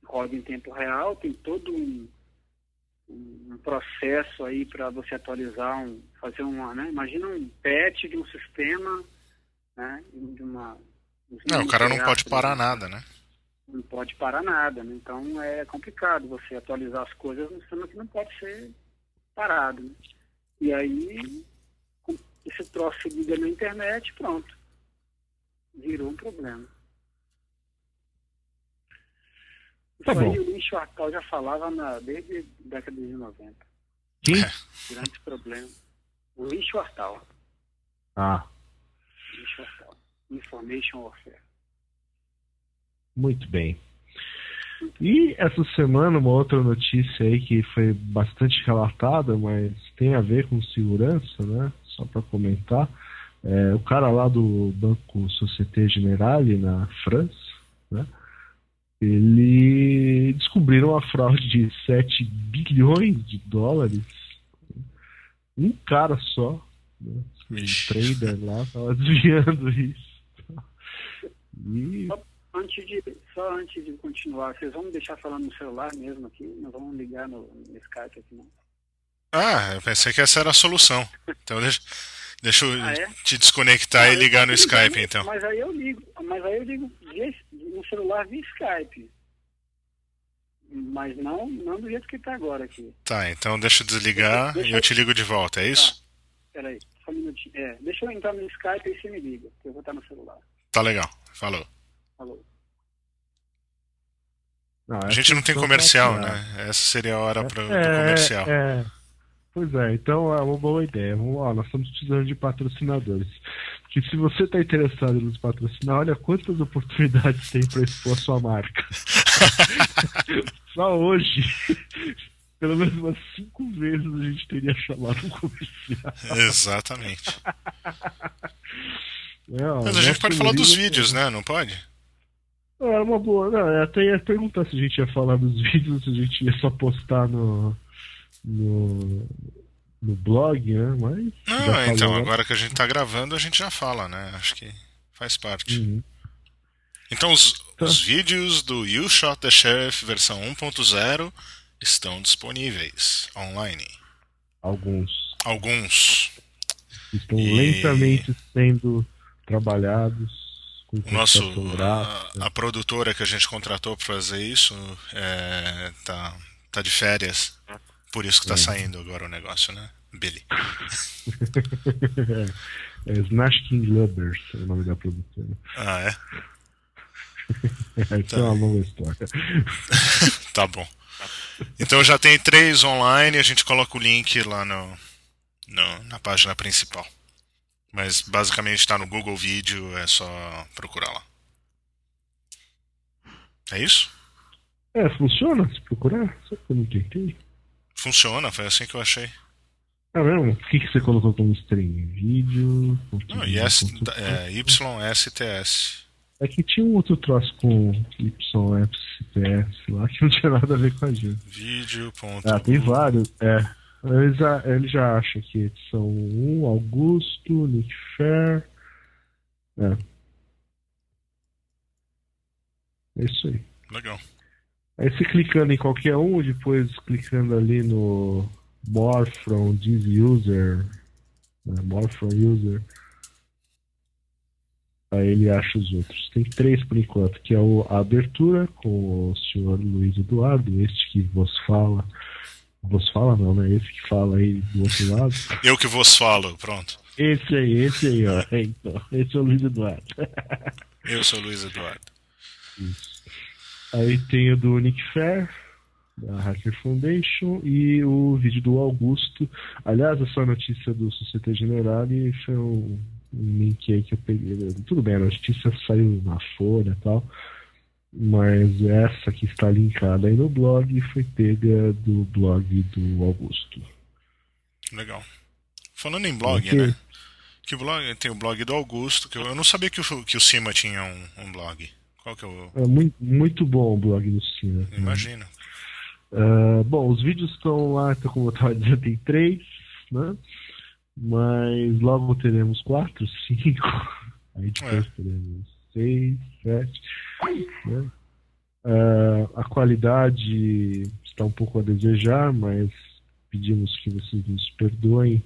roda em tempo real, tem todo um um processo aí para você atualizar, um, fazer uma, né? Imagina um patch de um sistema, né? De uma, não, o cara não pode parar nada, né? Não pode parar nada, né? Então é complicado você atualizar as coisas num sistema que não pode ser parado. Né? E aí, esse troço liga na internet, pronto. Virou um problema. Tá Isso bom. aí o Luiz Schwartal já falava na, desde a década de 90. Quem? Grande problema. O Luiz Schwartal. Ah, Information Warfare. Muito bem. E essa semana, uma outra notícia aí que foi bastante relatada, mas tem a ver com segurança, né? Só para comentar. É, o cara lá do Banco Société Générale, na França, né? Ele descobriram uma fraude de 7 bilhões de dólares. Um cara só, né? um trader lá, estava desviando isso. E... Só, antes de, só antes de continuar, vocês vão me deixar falando no celular mesmo aqui? Não vão ligar no, no Skype aqui, não? Ah, eu pensei que essa era a solução. Então deixa, deixa eu ah, é? te desconectar e ligar no Skype, então. Mas aí eu ligo, mas aí eu ligo no celular via Skype. Mas não, não do jeito que está agora aqui. Tá, então deixa eu desligar deixa, e eu te ligo de volta, é isso? Tá. Peraí, só um minutinho. É, deixa eu entrar no Skype e você me liga, que eu vou estar no celular. Tá legal. Falou. Falou. Não, a gente não tem comercial, né? Essa seria a hora pra, é, do comercial. É. Pois é, então é uma boa ideia. Vamos lá, nós estamos precisando de patrocinadores. Porque se você está interessado em nos patrocinar, olha quantas oportunidades tem para expor a sua marca. Só hoje, pelo menos umas cinco vezes a gente teria chamado um comercial. Exatamente. É, Mas a gente pode falar dos vídeos, né? Não pode? É uma boa. Não, eu até ia perguntar se a gente ia falar dos vídeos, se a gente ia só postar no. No, no blog, né? Mas. Não, então, agora que a gente tá gravando, a gente já fala, né? Acho que faz parte. Uhum. Então, os, tá. os vídeos do You Shot the Sheriff versão 1.0 estão disponíveis online. Alguns. Alguns. Estão e... lentamente sendo trabalhados. O nosso a, a, produtora que a gente contratou para fazer isso é, tá, tá de férias. Por isso que tá é. saindo agora o negócio, né? Billy. é, é Smash King Lubbers é o nome da produtora. Ah, é? Isso tá. é uma longa história. tá bom. Então já tem três online, a gente coloca o link lá no, no na página principal. Mas basicamente está no Google Vídeo, é só procurar lá. É isso? É, funciona se procurar? Só que eu não entendi. Funciona, foi assim que eu achei. Ah, mesmo? O que, que você colocou como string? Vídeo? Não, IS, é, YSTS. É que tinha um outro troço com YSTS lá que não tinha nada a ver com a gente. Vídeo. Ah, tem vários. É. Ele já, ele já acha que são um Augusto, Nick Fair. É. É isso aí. Legal. Aí você clicando em qualquer um, depois clicando ali no More from this user, né, More from user, aí ele acha os outros. Tem três por enquanto, que é o, a abertura com o senhor Luiz Eduardo, este que vos fala Vos fala não, né? Esse que fala aí do outro lado. Eu que vos falo, pronto. Esse aí, esse aí, ó. Então, esse é o Luiz Eduardo. Eu sou o Luiz Eduardo. Isso. Aí tem o do Nick Fair, da Hacker Foundation, e o vídeo do Augusto. Aliás, essa notícia do Societe Generale foi um, um link aí que eu peguei. Tudo bem, a notícia saiu na Folha e tal mas essa que está linkada aí no blog foi pega do blog do Augusto. Legal. Falando em blog, né? Que blog? Tem o blog do Augusto, que eu, eu não sabia que o, que o Cima tinha um, um blog. Qual que é o. É muito, muito bom o blog do. Né? Imagina. Uh, bom, os vídeos estão lá, então, como eu estava dizendo, tem três, né? Mas logo teremos quatro, cinco. Aí depois é. teremos seis, sete. Né? Uh, a qualidade está um pouco a desejar, mas pedimos que vocês nos perdoem,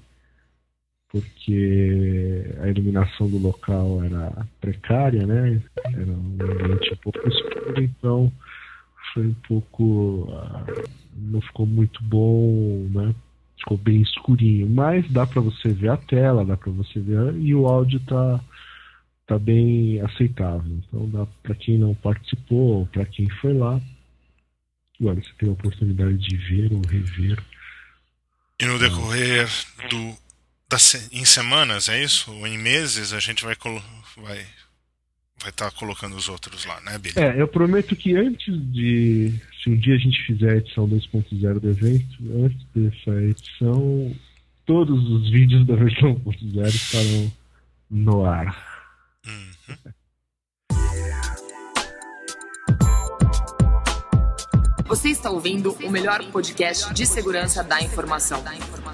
porque a iluminação do local era precária, né? Era um ambiente um pouco escuro, então foi um pouco. Uh, não ficou muito bom, né? Ficou bem escurinho, mas dá para você ver a tela, dá para você ver e o áudio está tá bem aceitável. Então dá para quem não participou, para quem foi lá, agora você tem a oportunidade de ver ou rever. E no decorrer do, em semanas, é isso? Ou em meses a gente vai vai vai estar colocando os outros lá, né, Billy? É, eu prometo que antes de. Se um dia a gente fizer a edição 2.0 do evento, antes dessa edição, todos os vídeos da versão 1.0 estarão no ar. Uhum. Você está ouvindo o melhor podcast de segurança da informação.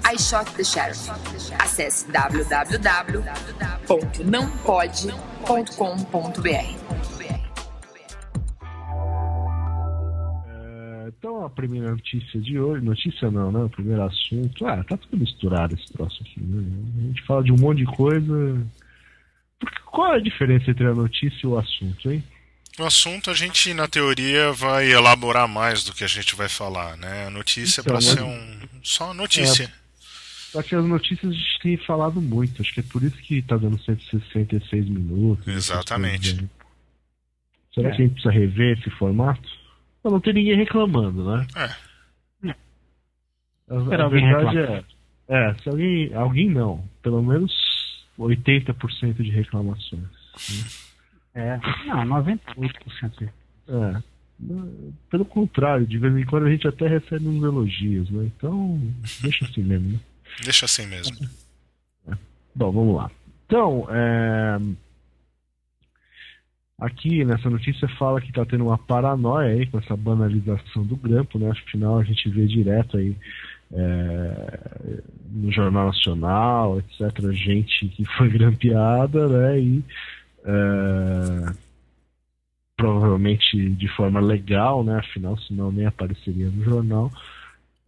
I Shot the Sheriff. Acesse www.nãopode.com.br. É, então a primeira notícia de hoje. Notícia não, né? O primeiro assunto. Ah, tá tudo misturado esse troço aqui, né? A gente fala de um monte de coisa. Porque Qual é a diferença entre a notícia e o assunto, hein? O assunto a gente, na teoria, vai elaborar mais do que a gente vai falar, né? A notícia é Então, pra ser um. Só notícia. Só que as notícias a gente tem falado muito. Acho que é por isso que tá dando 166 minutos. Exatamente. coisas aí. Será É. que a gente precisa rever esse formato? Pra não ter ninguém reclamando, né? É. A, a verdade reclamar. é, é, se alguém, alguém não, pelo menos 80% de reclamações. É, não, 98%. É. Pelo contrário, de vez em quando a gente até recebe uns elogios, né? Então, deixa assim mesmo, né? Deixa assim mesmo. Bom, vamos lá. Então, é, aqui nessa notícia fala que está tendo uma paranoia aí com essa banalização do grampo, né? Afinal, a gente vê direto aí é, no Jornal Nacional, etc., gente que foi grampeada, né? E é, provavelmente de forma legal, né? Afinal, senão nem apareceria no jornal.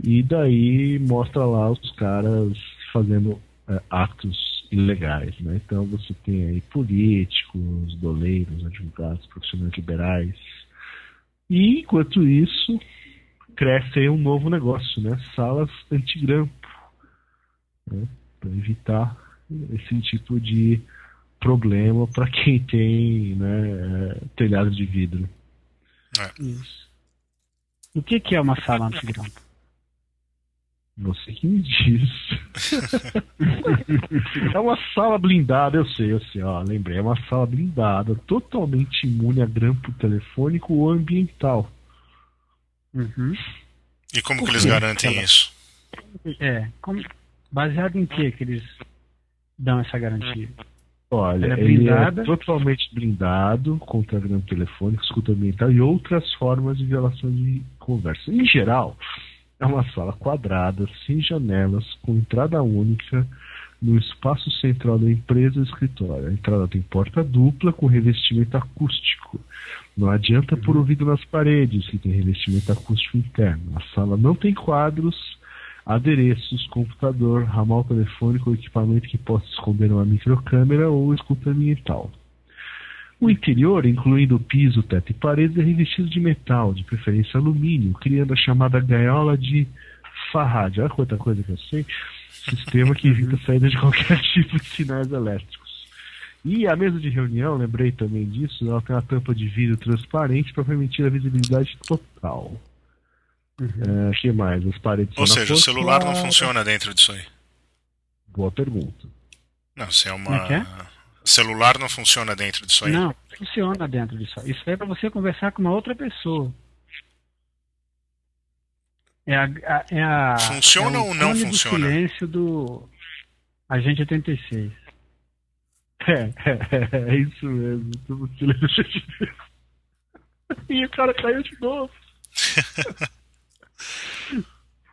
E daí mostra lá os caras fazendo é, atos ilegais, né? Então você tem aí políticos, doleiros, advogados, profissionais liberais. E enquanto isso, cresce aí um novo negócio, né? Salas antigrampo, né? Para evitar esse tipo de problema para quem tem né, é, telhado de vidro. Isso. O que, que é uma sala antigrampo? Você que me diz. é uma sala blindada, eu sei, eu sei, ó, lembrei, é uma sala blindada, totalmente imune a grampo telefônico ou ambiental. Uhum. E como Por que eles garantem Ela- isso? É, como- baseado em que que eles dão essa garantia? Olha, Ela é ele blindada? é totalmente blindado contra grampo telefônico, escuta ambiental e outras formas de violação de conversa. Em geral, é uma sala quadrada, sem janelas, com entrada única, no espaço central da empresa escritório. A entrada tem porta dupla com revestimento acústico. Não adianta pôr ouvido nas paredes, que tem revestimento acústico interno. A sala não tem quadros, adereços, computador, ramal telefônico ou equipamento que possa esconder uma microcâmera ou escuta ambiental. O interior, incluindo o piso, teto e paredes, é revestido de metal, de preferência alumínio, criando a chamada gaiola de Faraday. Olha quanta coisa que eu sei. Sistema que evita a saída de qualquer tipo de sinais elétricos. E a mesa de reunião, lembrei também disso, ela tem uma tampa de vidro transparente para permitir a visibilidade total. O que mais? As paredes Ou seja, o celular não funciona dentro disso aí. Boa pergunta. Não, se é uma. É que é? Celular não funciona dentro disso aí. Não, funciona dentro disso. Isso é para você conversar com uma outra pessoa. É a, a- é a, Funciona é o ou não funciona? silêncio do Agente 86. É, é, é isso mesmo. Tudo silêncio. E o cara caiu de novo.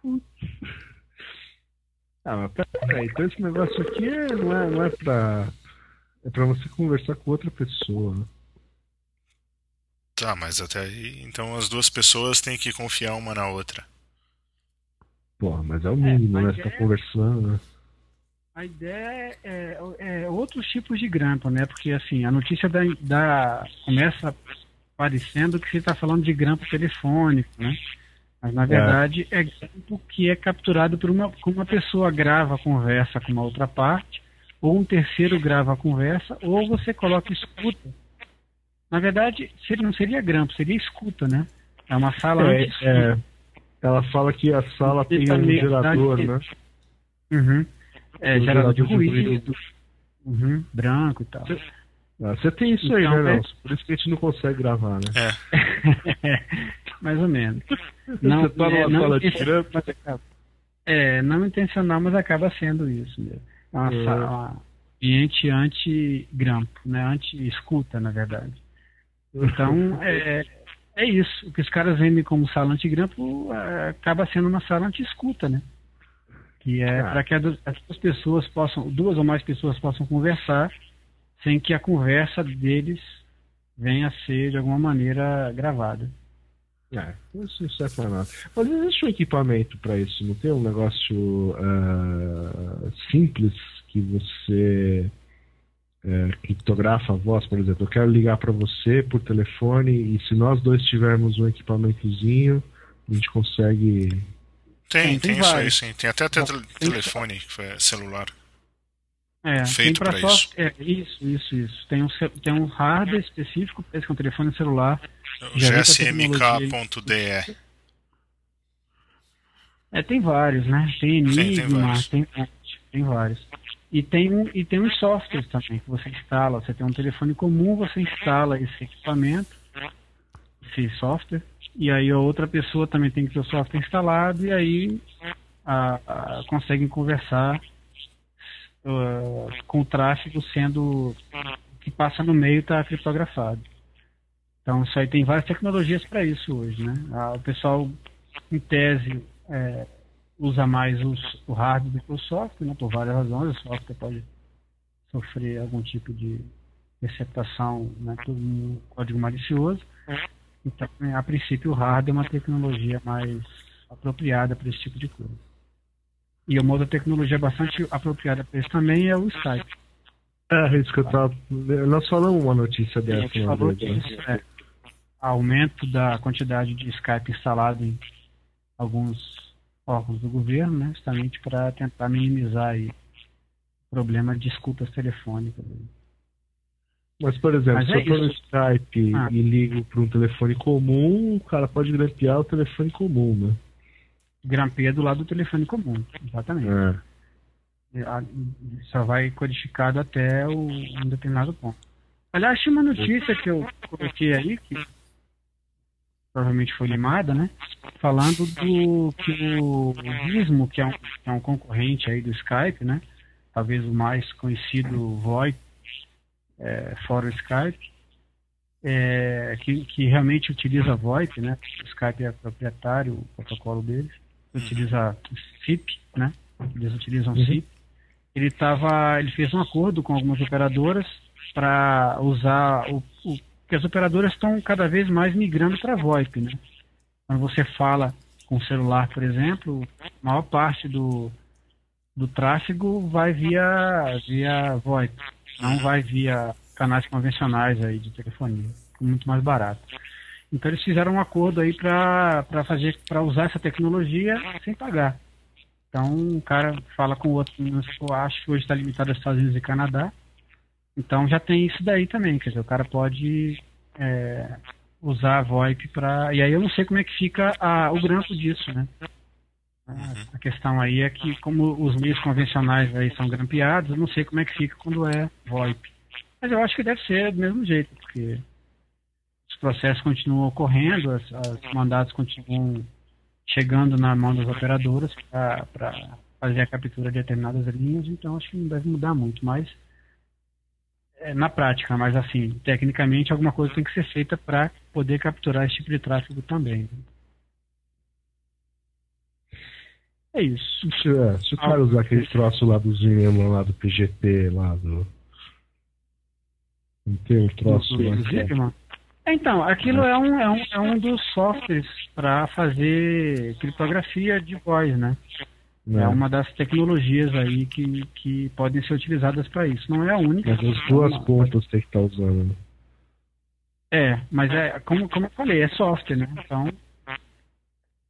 Putz. Ah, mas peraí, então esse negócio aqui é- não, é, não é pra. É pra você conversar com outra pessoa. né? Tá, mas até aí. Então as duas pessoas têm que confiar uma na outra. Porra, mas é o mínimo, É, né? Você tá é- conversando, né? A ideia é, é- é outros tipos de grampo, né? Porque assim, a notícia da, da- começa parecendo que você está falando de grampo telefônico, né? Mas na verdade é, grampo que é capturado por uma, uma pessoa grava a conversa com uma outra parte, ou um terceiro grava a conversa, ou você coloca escuta. Na verdade, seria, não seria grampo, seria escuta, né? É uma sala É, é, ela fala que a sala tem um gerador, né? Uhum. É, O gerador de gerador de ruído. Uhum, branco e tal. Ah, você tem isso aí, Então, né, é- Nelson? Por isso que a gente não consegue gravar, né? É, Mais ou menos. você tá é, numa sala de mas acaba- É, não intencional, mas acaba sendo isso mesmo. É uma, É. sa- uma ambiente anti-grampo, né? Anti-escuta, na verdade. Então, é, é isso. O que os caras vendem como sala anti-grampo é, acaba sendo uma sala anti-escuta, né? Que é Ah. para que as as duas pessoas possam, duas ou mais pessoas possam conversar sem que a conversa deles venha a ser de alguma maneira gravada. É, isso não serve pra nada. Mas existe um equipamento para isso, não tem um negócio ah, simples que você eh, criptografa a voz, por exemplo. Eu quero ligar para você por telefone e se nós dois tivermos um equipamentozinho, a gente consegue. tem, Tem tem, isso aí sim. Tem até, tem- telefone que foi celular. É, Feito tem pra para software. É, isso, isso, isso. Tem um, tem um hardware específico para esse com telefone celular. O gsmk.de. É, tem vários, né? Tem Sim, tem Enigma, vários. tem, tem vários. E tem, um, e tem uns softwares também que você instala. Você tem um telefone comum, você instala esse equipamento, esse software, e aí a outra pessoa também tem que ter o software instalado, e aí a, a- conseguem conversar ah, com o tráfego sendo que passa no meio está criptografado. Então isso aí tem várias tecnologias para isso hoje, né? Ah, o pessoal em tese é, usa mais os- o hardware do que o software, né, por várias razões. O software pode sofrer algum tipo de interceptação, né, tudo um código malicioso. Então, né, a princípio, o hardware é uma tecnologia mais apropriada para esse tipo de coisa. E uma outra tecnologia bastante apropriada para isso também é o Skype. É, isso que eu tava. Nós falamos uma notícia A dessa gente uma falou vez, né? É, aumento da quantidade de Skype instalado em alguns órgãos do governo, né, justamente para tentar minimizar aí o problema de escutas telefônicas. Mas, por exemplo, Mas se é eu tô no isso. Skype Ah. e ligo para um telefone comum, o cara pode grampear o telefone comum, né? Grampeia do lado do telefone comum, exatamente. É. Só vai codificado até o, um determinado ponto. Aliás, tinha uma notícia que eu coloquei aí, que provavelmente foi limada, né? Falando do que o Gizmo, que é um, é um concorrente aí do Skype, né? Talvez o mais conhecido VoIP, é, fora o Skype, é, que, que realmente utiliza VoIP, né? O Skype é proprietário, o protocolo deles, utiliza SIP, né? Eles utilizam Uhum. SIP. Ele tava, ele fez um acordo com algumas operadoras para usar o, o que as operadoras estão cada vez mais migrando para VoIP, né? Quando você fala com o celular, por exemplo, a maior parte do, do tráfego vai via via VoIP, não vai via canais convencionais aí de telefonia, muito mais barato. Então eles fizeram um acordo aí para fazer para usar essa tecnologia sem pagar. Então um cara fala com o outro, eu acho que hoje está limitado aos Estados Unidos e Canadá. Então já tem isso daí também, quer dizer, o cara pode é, usar a VoIP para. E aí eu não sei como é que fica a- o grampo disso, né? A, a questão aí é que, como os meios convencionais aí são grampeados, eu não sei como é que fica quando é VoIP. Mas eu acho que deve ser do mesmo jeito, porque os processos continuam ocorrendo, as, as mandados continuam chegando na mão das operadoras para fazer a captura de determinadas linhas, então acho que não deve mudar muito, mas na prática, mas assim, tecnicamente alguma coisa tem que ser feita para poder capturar esse tipo de tráfego também. É isso. Se, é, se o cara usar aquele troço lá do Zinema, lá do PGP, lá do. Não tem um troço lá. que é-. Então, aquilo é um, é um, é um dos softwares para fazer criptografia de voz, né? Né? É uma das tecnologias aí que, que podem ser utilizadas para isso. Não é a única. Mas as duas é uma- pontas tem que estar usando. Né? É, mas é como, como eu falei, é software, né? Então,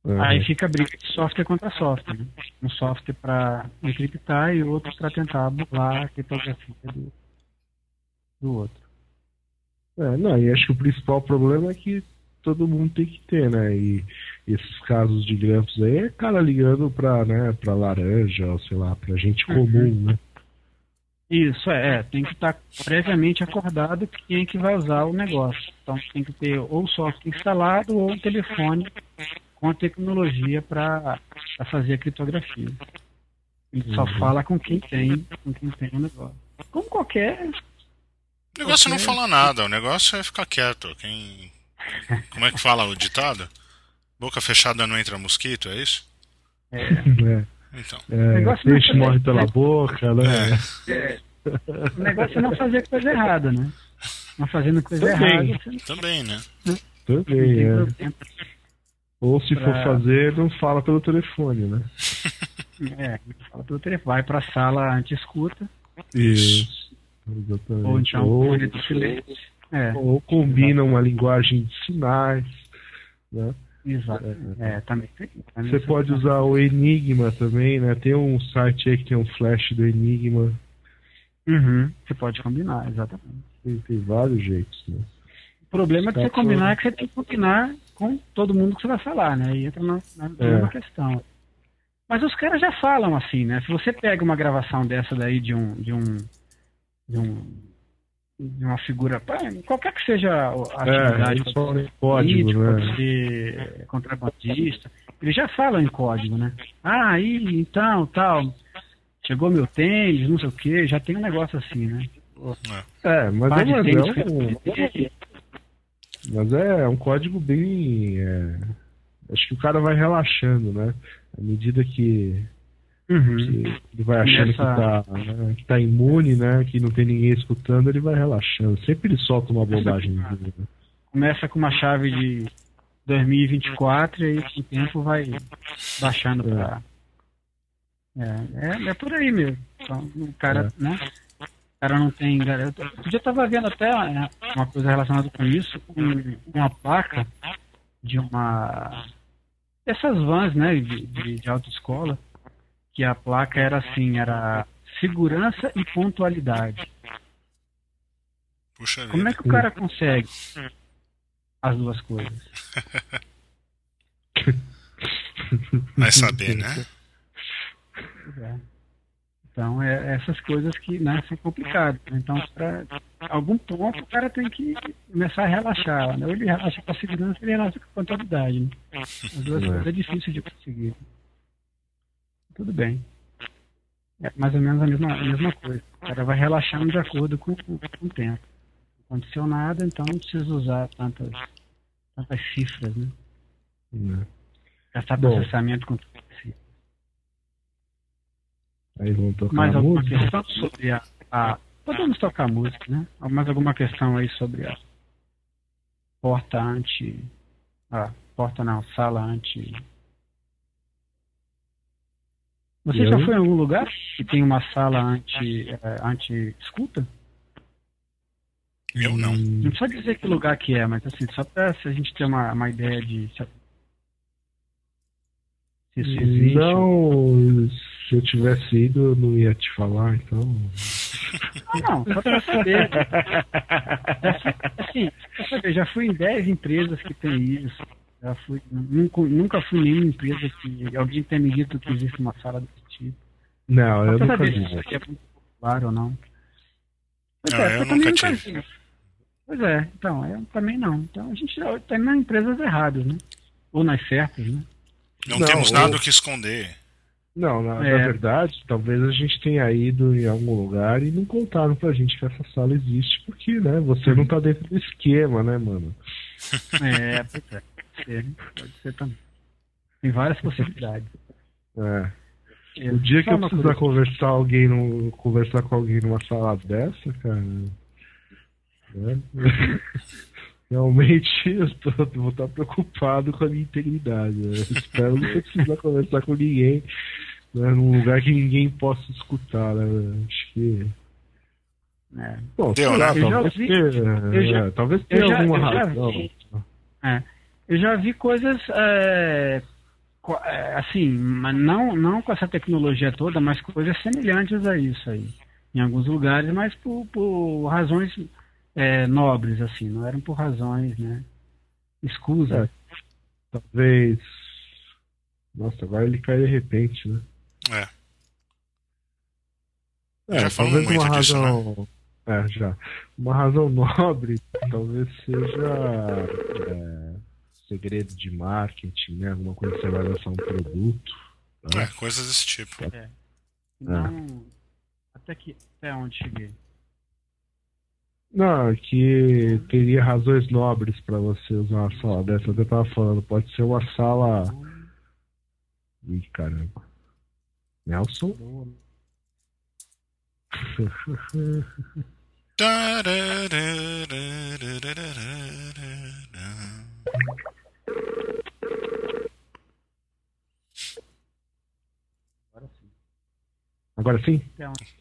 É, aí fica a briga de software contra software. Né? Um software para encriptar e outro para tentar burlar a criptografia do, do outro. É, não, e acho que o principal problema é que todo mundo tem que ter, né? E, esses casos de grampos aí é cara ligando pra, né, pra laranja, ou sei lá, pra gente comum, né? Isso, é, é, tem que estar previamente acordado quem é que vai usar o negócio. Então tem que ter ou o software instalado ou um telefone com a tecnologia para fazer a criptografia. Ele só Uhum. fala com quem tem, com quem tem o negócio. Como qualquer. O negócio não fala nada, o negócio é ficar quieto. Quem. Como é que fala o ditado? Boca fechada não entra mosquito, é isso? É, É, Então. é, peixe é- morre pela boca, né? o negócio é não fazer coisa errada, né? Não fazendo coisa Também. errada, você Também, né? Também, tem é. Ou se for Pra- fazer, não fala pelo telefone, né? É, fala pelo telefone, vai para a sala anti-escuta, Isso. Exatamente. ou então Ou- fone do silêncio. É, ou combina uma linguagem de sinais. Né? Exato. É, também também Você pode usar o Enigma também, né? Tem um site aí que tem um flash do Enigma. Uhum, você pode combinar, exatamente. Tem, tem vários jeitos, né? O problema de Tá você combinar é que você tem que combinar com todo mundo que você vai falar, né? E entra na, na É. mesma questão. Mas os caras já falam assim, né? Se você pega uma gravação dessa daí de um. de um. de um. De uma figura. Qualquer que seja a É, atividade. eles falam em político, código, pode né? ser contrabandista. Eles já falam em código, né? Ah, aí, então, tal. Chegou meu tênis, não sei o que, já tem um negócio assim, né? É, mas é, mas tênis é um, mas é um código bem. é, acho que o cara vai relaxando, né? À medida que, Uhum. ele vai achando que, tá, né, que tá imune, né? Que não tem ninguém escutando, ele vai relaxando. Sempre ele solta uma bobagem. Né? Começa com uma chave de 2024 e aí com o tempo vai baixando pra. É, é, é por aí mesmo. Então, o cara, né? O cara não tem. Eu eu tava vendo até é, uma coisa relacionada com isso, com uma placa de uma. Essas vans, né, de, de, de autoescola, que a placa era assim, era segurança e pontualidade. Puxa Como é vida. que o cara consegue as duas coisas? Vai saber, né? É. Então, é essas coisas que né, são complicadas. Então, para algum ponto, o cara tem que começar a relaxar. Né? Ou ele relaxa com a segurança, ele relaxa com a contabilidade. Né? As duas É. coisas é difícil de conseguir. Tudo bem. É mais ou menos a mesma, a mesma coisa. O cara vai relaxando de acordo com, com, com o tempo. Não aconteceu nada, então não precisa usar tantas, tantas cifras, né? né? Gastar Bom. processamento com Aí vão tocar Mais a alguma música. questão sobre a, a- Podemos tocar música, né? Mais alguma questão aí sobre a porta anti. Ah, porta não, sala anti. Você Eu? já foi em algum lugar que tem uma sala anti, eh, anti-escuta? Eu não. Não precisa dizer que lugar que é, mas assim, só pra se a gente ter uma, uma ideia de se, isso existe. Não, se eu tivesse ido, eu não ia te falar, então. Não, não, só pra saber. Assim, pra saber, já fui em 10 empresas que tem isso. Já fui, nunca, nunca fui em nenhuma empresa que alguém tenha me dito que existe uma sala desse tipo. Não, Só eu pra nunca vi. se isso aqui é muito popular ou não. Pois Não, é, eu eu também nunca nunca vi. Pois é, então, eu também não. Então a gente está nas empresas erradas, né? Ou nas certas, né? Não, Não, temos ou- nada o que esconder. Não, na, na É. verdade, talvez a gente tenha ido em algum lugar e não contaram pra gente que essa sala existe, porque, né, você não tá dentro do esquema, né, mano? É, pois é. Pode ser, né? pode ser também. Tem várias possibilidades. É. O dia que eu precisar coisa. conversar alguém no, conversar com alguém numa sala dessa, cara. né, Realmente eu tô, vou estar preocupado com a minha integridade. né? Espero não precisar conversar com ninguém né, num lugar que ninguém possa escutar. Né? Acho que. É. Bom, Deu, né? Eu já talvez, vi- tenha, eu já- é, talvez eu tenha já- alguma eu já razão. vi. É. Eu já vi coisas é, é, assim, mas não, não com essa tecnologia toda, mas coisas semelhantes a isso aí. Em alguns lugares, mas por, por razões é, nobres, assim, não eram por razões, né? Escusas. Talvez. Nossa, agora ele cai de repente, né? É. É, Já falamos talvez uma muito disso, né? razão. É, já. Uma razão nobre talvez seja é, segredo de marketing, né? Alguma coisa que você vai lançar um produto. né? É, coisas desse tipo. Não. Até que. Até onde cheguei? Não, que teria razões nobres para você usar uma sala dessa. Eu tava falando, pode ser uma sala. Ih, caramba. Nelson? Agora sim. Agora sim? Onde?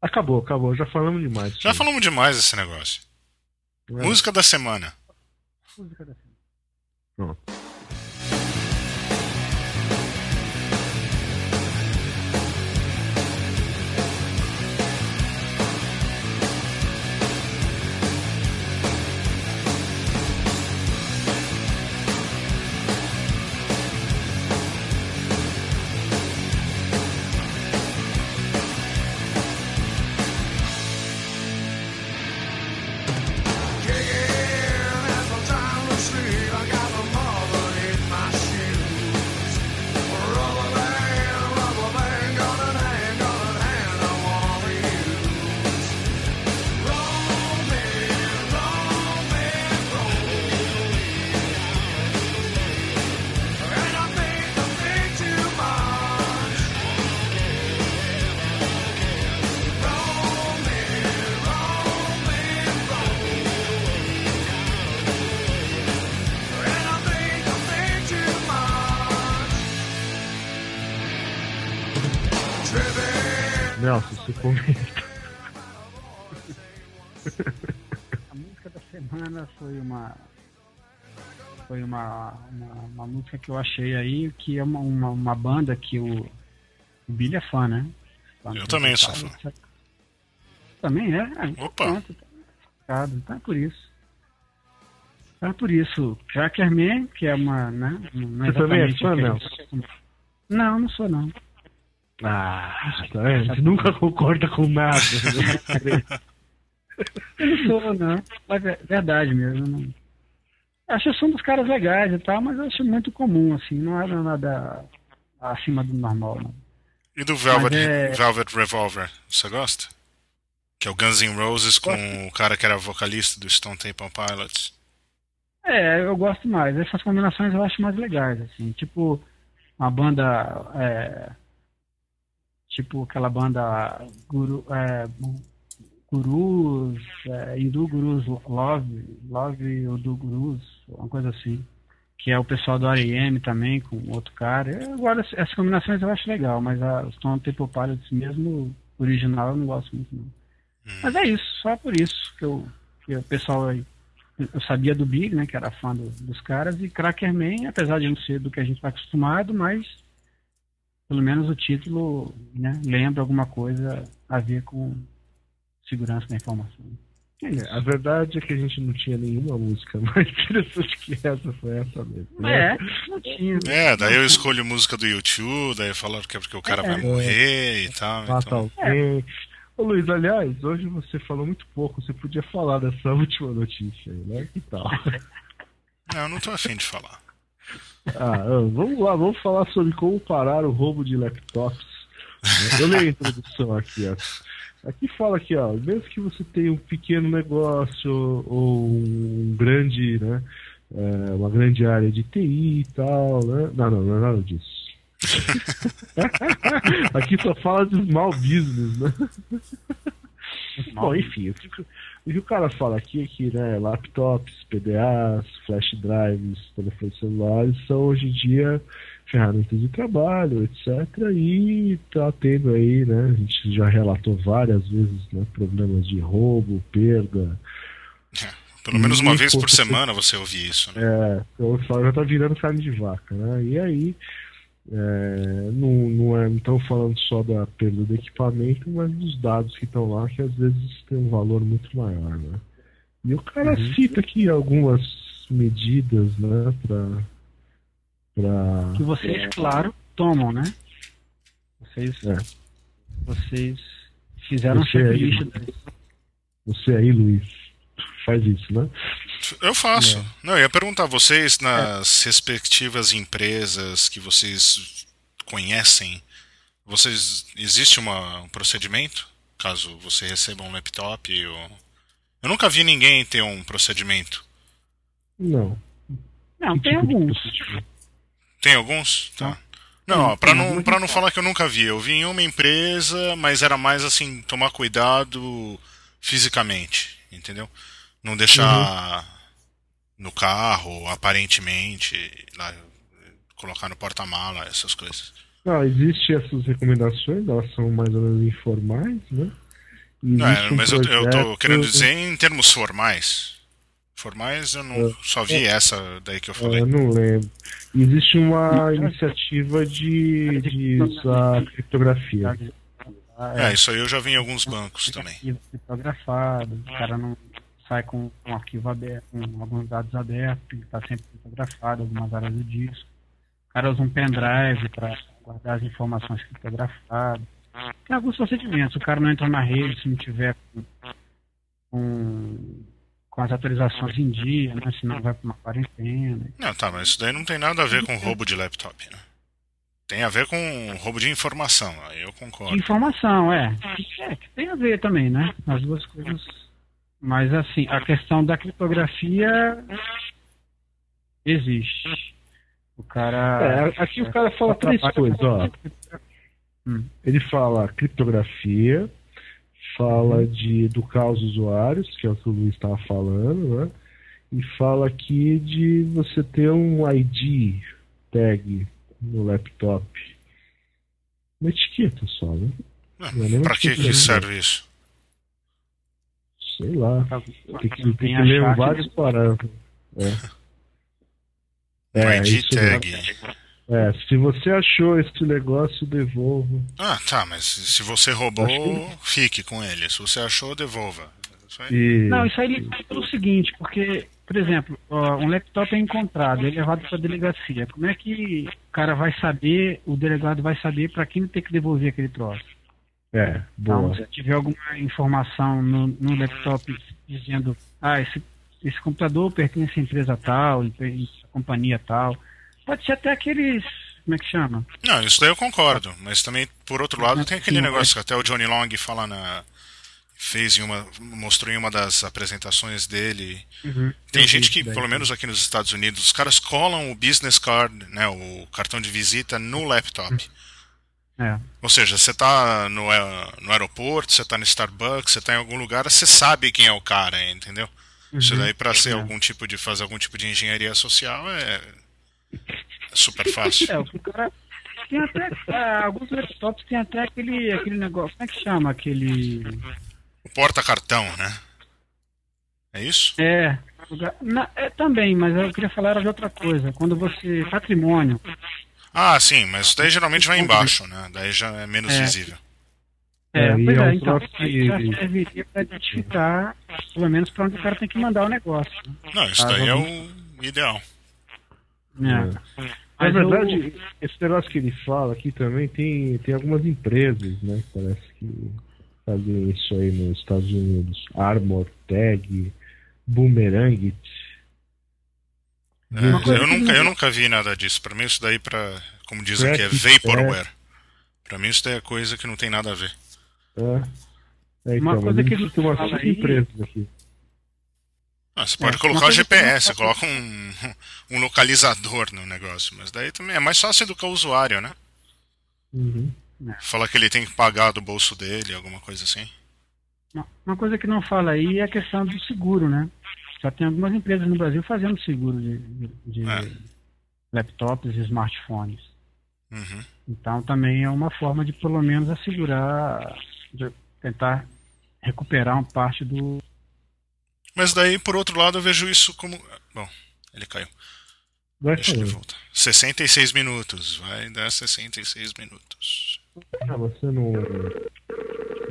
Acabou, acabou. Já falamos demais. Já falamos demais desse negócio. É. Música da semana. Música da semana. Pronto. A música da semana foi uma. Foi uma, uma, uma música que eu achei aí, que é uma, uma, uma banda que o, o Billy é fã, né? Fã Eu também sou fã. etc. Também é? Opa. Pronto, tá é por isso. É por isso. Crackerman, que é uma. Né, não Você também é fã, o que a Nelson? gente- Não, não sou não. Ah, tá vendo? Você nunca concorda com nada. Eu não sou, não. Mas é verdade mesmo. Não. Acho o som dos caras legais e tal, mas eu acho muito comum, assim. Não era nada acima do normal, não. E do Velvet, é- Velvet Revolver, você gosta? Que é o Guns N' Roses com o cara que era vocalista do Stone Temple Pilots. É, eu gosto mais. Essas combinações eu acho mais legais, assim. Tipo, uma banda. é, tipo aquela banda Guru, é, Gurus, é, Hindu Gurus Love, Love Udu Gurus, uma coisa assim. Que é o pessoal do R.E.M. também, com outro cara. Eu, agora, essas combinações eu acho legal, mas a Stone Temple Pilots mesmo, original, eu não gosto muito, não. Mas é isso, só por isso que, eu, que o pessoal aí eu sabia do Big, né, que era fã do- dos caras, e Crackerman, apesar de não ser do que a gente está acostumado, mas pelo menos o título né, lembra alguma coisa a ver com segurança da informação. É. A verdade é que a gente não tinha nenhuma música mais interessante que essa, foi essa mesmo. né? É, não tinha. É, daí eu escolho música do YouTube, daí falaram que é porque o cara vai morrer e tal. Mata Então... alguém. Ô Luiz, aliás, hoje você falou muito pouco. Você podia falar dessa última notícia aí, né? Que tal? Não, não tô afim de falar. Ah, ah, vamos lá, vamos falar sobre como parar o roubo de laptops. Eu leio a introdução aqui, ó. Aqui fala aqui, ó, mesmo que você tenha um pequeno negócio ou um grande, né, é, uma grande área de TI e tal, né? Não, não, não é nada disso. aqui só fala de small business, né? Bom, enfim, o que, o que o cara fala aqui é que né, laptops, PDAs, flash drives, telefones celulares são hoje em dia ferramentas de trabalho, etc. E tá tendo aí, né? A gente já relatou várias vezes né, problemas de roubo, perda. Pelo menos uma E vez por semana você ouve isso, né? É, o pessoal já tá virando carne de vaca, né? E aí, é, não, não é, não estão falando só da perda do equipamento, mas dos dados que estão lá, que às vezes tem um valor muito maior, né? E o cara cita aqui algumas medidas, né, para para Que vocês, claro, tomam, né? Vocês, É. vocês fizeram um Você aí, checklist. você aí, Luiz, faz isso, né? Eu faço. Não, eu ia perguntar, vocês nas respectivas empresas que vocês conhecem, vocês existe uma, um procedimento? Caso você receba um laptop ou... Eu nunca vi ninguém ter um procedimento. Não. Não, tem tipo alguns. Tem alguns? Tá. Tem, Não, pra tem não, pra não falar que eu nunca vi. Eu vi em uma empresa, mas era mais assim, tomar cuidado fisicamente, entendeu? Não deixar no carro, aparentemente, lá, colocar no porta-mala, essas coisas. Não, existem essas recomendações, elas são mais ou menos informais, né? Não, é, existe um mas eu, eu tô projeto- querendo dizer em termos formais. Formais eu não só vi essa daí que eu Ah, falei. eu não lembro. Existe uma iniciativa de, de usar criptografia. É, isso aí eu já vi em alguns bancos também. Criptografado, o cara não sai com um arquivo aberto, com alguns dados abertos, está sempre criptografado, algumas áreas do disco. O cara usa um pendrive para guardar as informações criptografadas. Tem alguns procedimentos. O cara não entra na rede se não tiver com, com, com as atualizações em dia, né? senão vai para uma quarentena. Não, tá, mas isso daí não tem nada a ver com roubo de laptop, né? Tem a ver com roubo de informação, aí eu concordo. informação, é. É, que tem a ver também, né? As duas coisas. Mas, assim, a questão da criptografia existe. O cara. É, aqui o cara fala três coisas, ó. Hum. Ele fala criptografia, fala de educar os usuários, que é o que o Luiz estava falando, né? E fala aqui de você ter um ID tag no laptop. Uma etiqueta só, né? Não é Pra que, que serve isso? Sei lá. Tem que, tem que ler achar que- vários parágrafos. É. É, ID mesmo. tag. É, se você achou esse negócio, devolva. Ah, tá, mas se você roubou, Acho fique com ele. Se você achou, devolva. Isso aí. E... Não, isso aí ele faz pelo seguinte, porque, por exemplo, ó, um laptop é encontrado, é levado para a delegacia. Como é que o cara vai saber, o delegado vai saber para quem tem que devolver aquele troço? É, Então, boa. se tiver alguma informação no, no laptop dizendo, ah, esse, esse computador pertence à empresa tal, pertence à companhia tal, pode ser até aqueles, como é que chama? Não, isso daí eu concordo. Mas também, por outro lado, tem aquele Sim, negócio que até o Johnny Long fala na. Fez em uma. mostrou em uma das apresentações dele. Tem Eu gente que, daí. pelo menos aqui nos Estados Unidos, os caras colam o business card, né, o cartão de visita no laptop. É. Ou seja, você tá no, eh, no aeroporto, você tá no Starbucks, você tá em algum lugar, você sabe quem é o cara, entendeu? Isso daí pra ser É. algum tipo de fazer algum tipo de engenharia social é, é super fácil. É, o cara tem até, ah, alguns laptops tem até aquele, aquele negócio, como é que chama aquele... O porta-cartão, né? É isso? É, na- é também, mas eu queria falar de outra coisa. Quando você. Patrimônio. Ah, sim, mas isso daí geralmente vai embaixo, né? Daí já é menos É. visível. É, É, pois é é, um então. Aí já que- serviria para identificar, pelo menos, para onde o cara tem que mandar o negócio. Não, isso daí é o ideal. né? Na Mas eu- verdade, esse negócio que ele fala aqui também tem, tem algumas empresas, né? que Parece que fazem isso aí nos Estados Unidos. Armor, Tag, Boomerang. É, Uma coisa eu, nunca, eu nunca vi nada disso. Pra mim isso daí, pra, como dizem aqui, é vaporware. Pra mim isso daí é coisa que não tem nada a ver. É, é Uma então, coisa mas que ele ele tem umas fala cinco aí- empresas aqui. Ah, você pode É, colocar uma o coisa GPS, não- coloca um, um localizador no negócio. Mas daí também é mais fácil educar o usuário, né? Uhum. Falar que ele tem que pagar do bolso dele, alguma coisa assim. Uma- Uma coisa que não fala aí é a questão do seguro, né? Já tem algumas empresas no Brasil fazendo seguro de, de- de É. laptops e smartphones. Uhum. Então também é uma forma de pelo menos assegurar, de tentar recuperar uma parte do. Mas daí, por outro lado, eu vejo isso como. Bom, ele caiu. Vai Deixa ele voltar. 66 minutos. Vai dar 66 minutos. Ah, você não,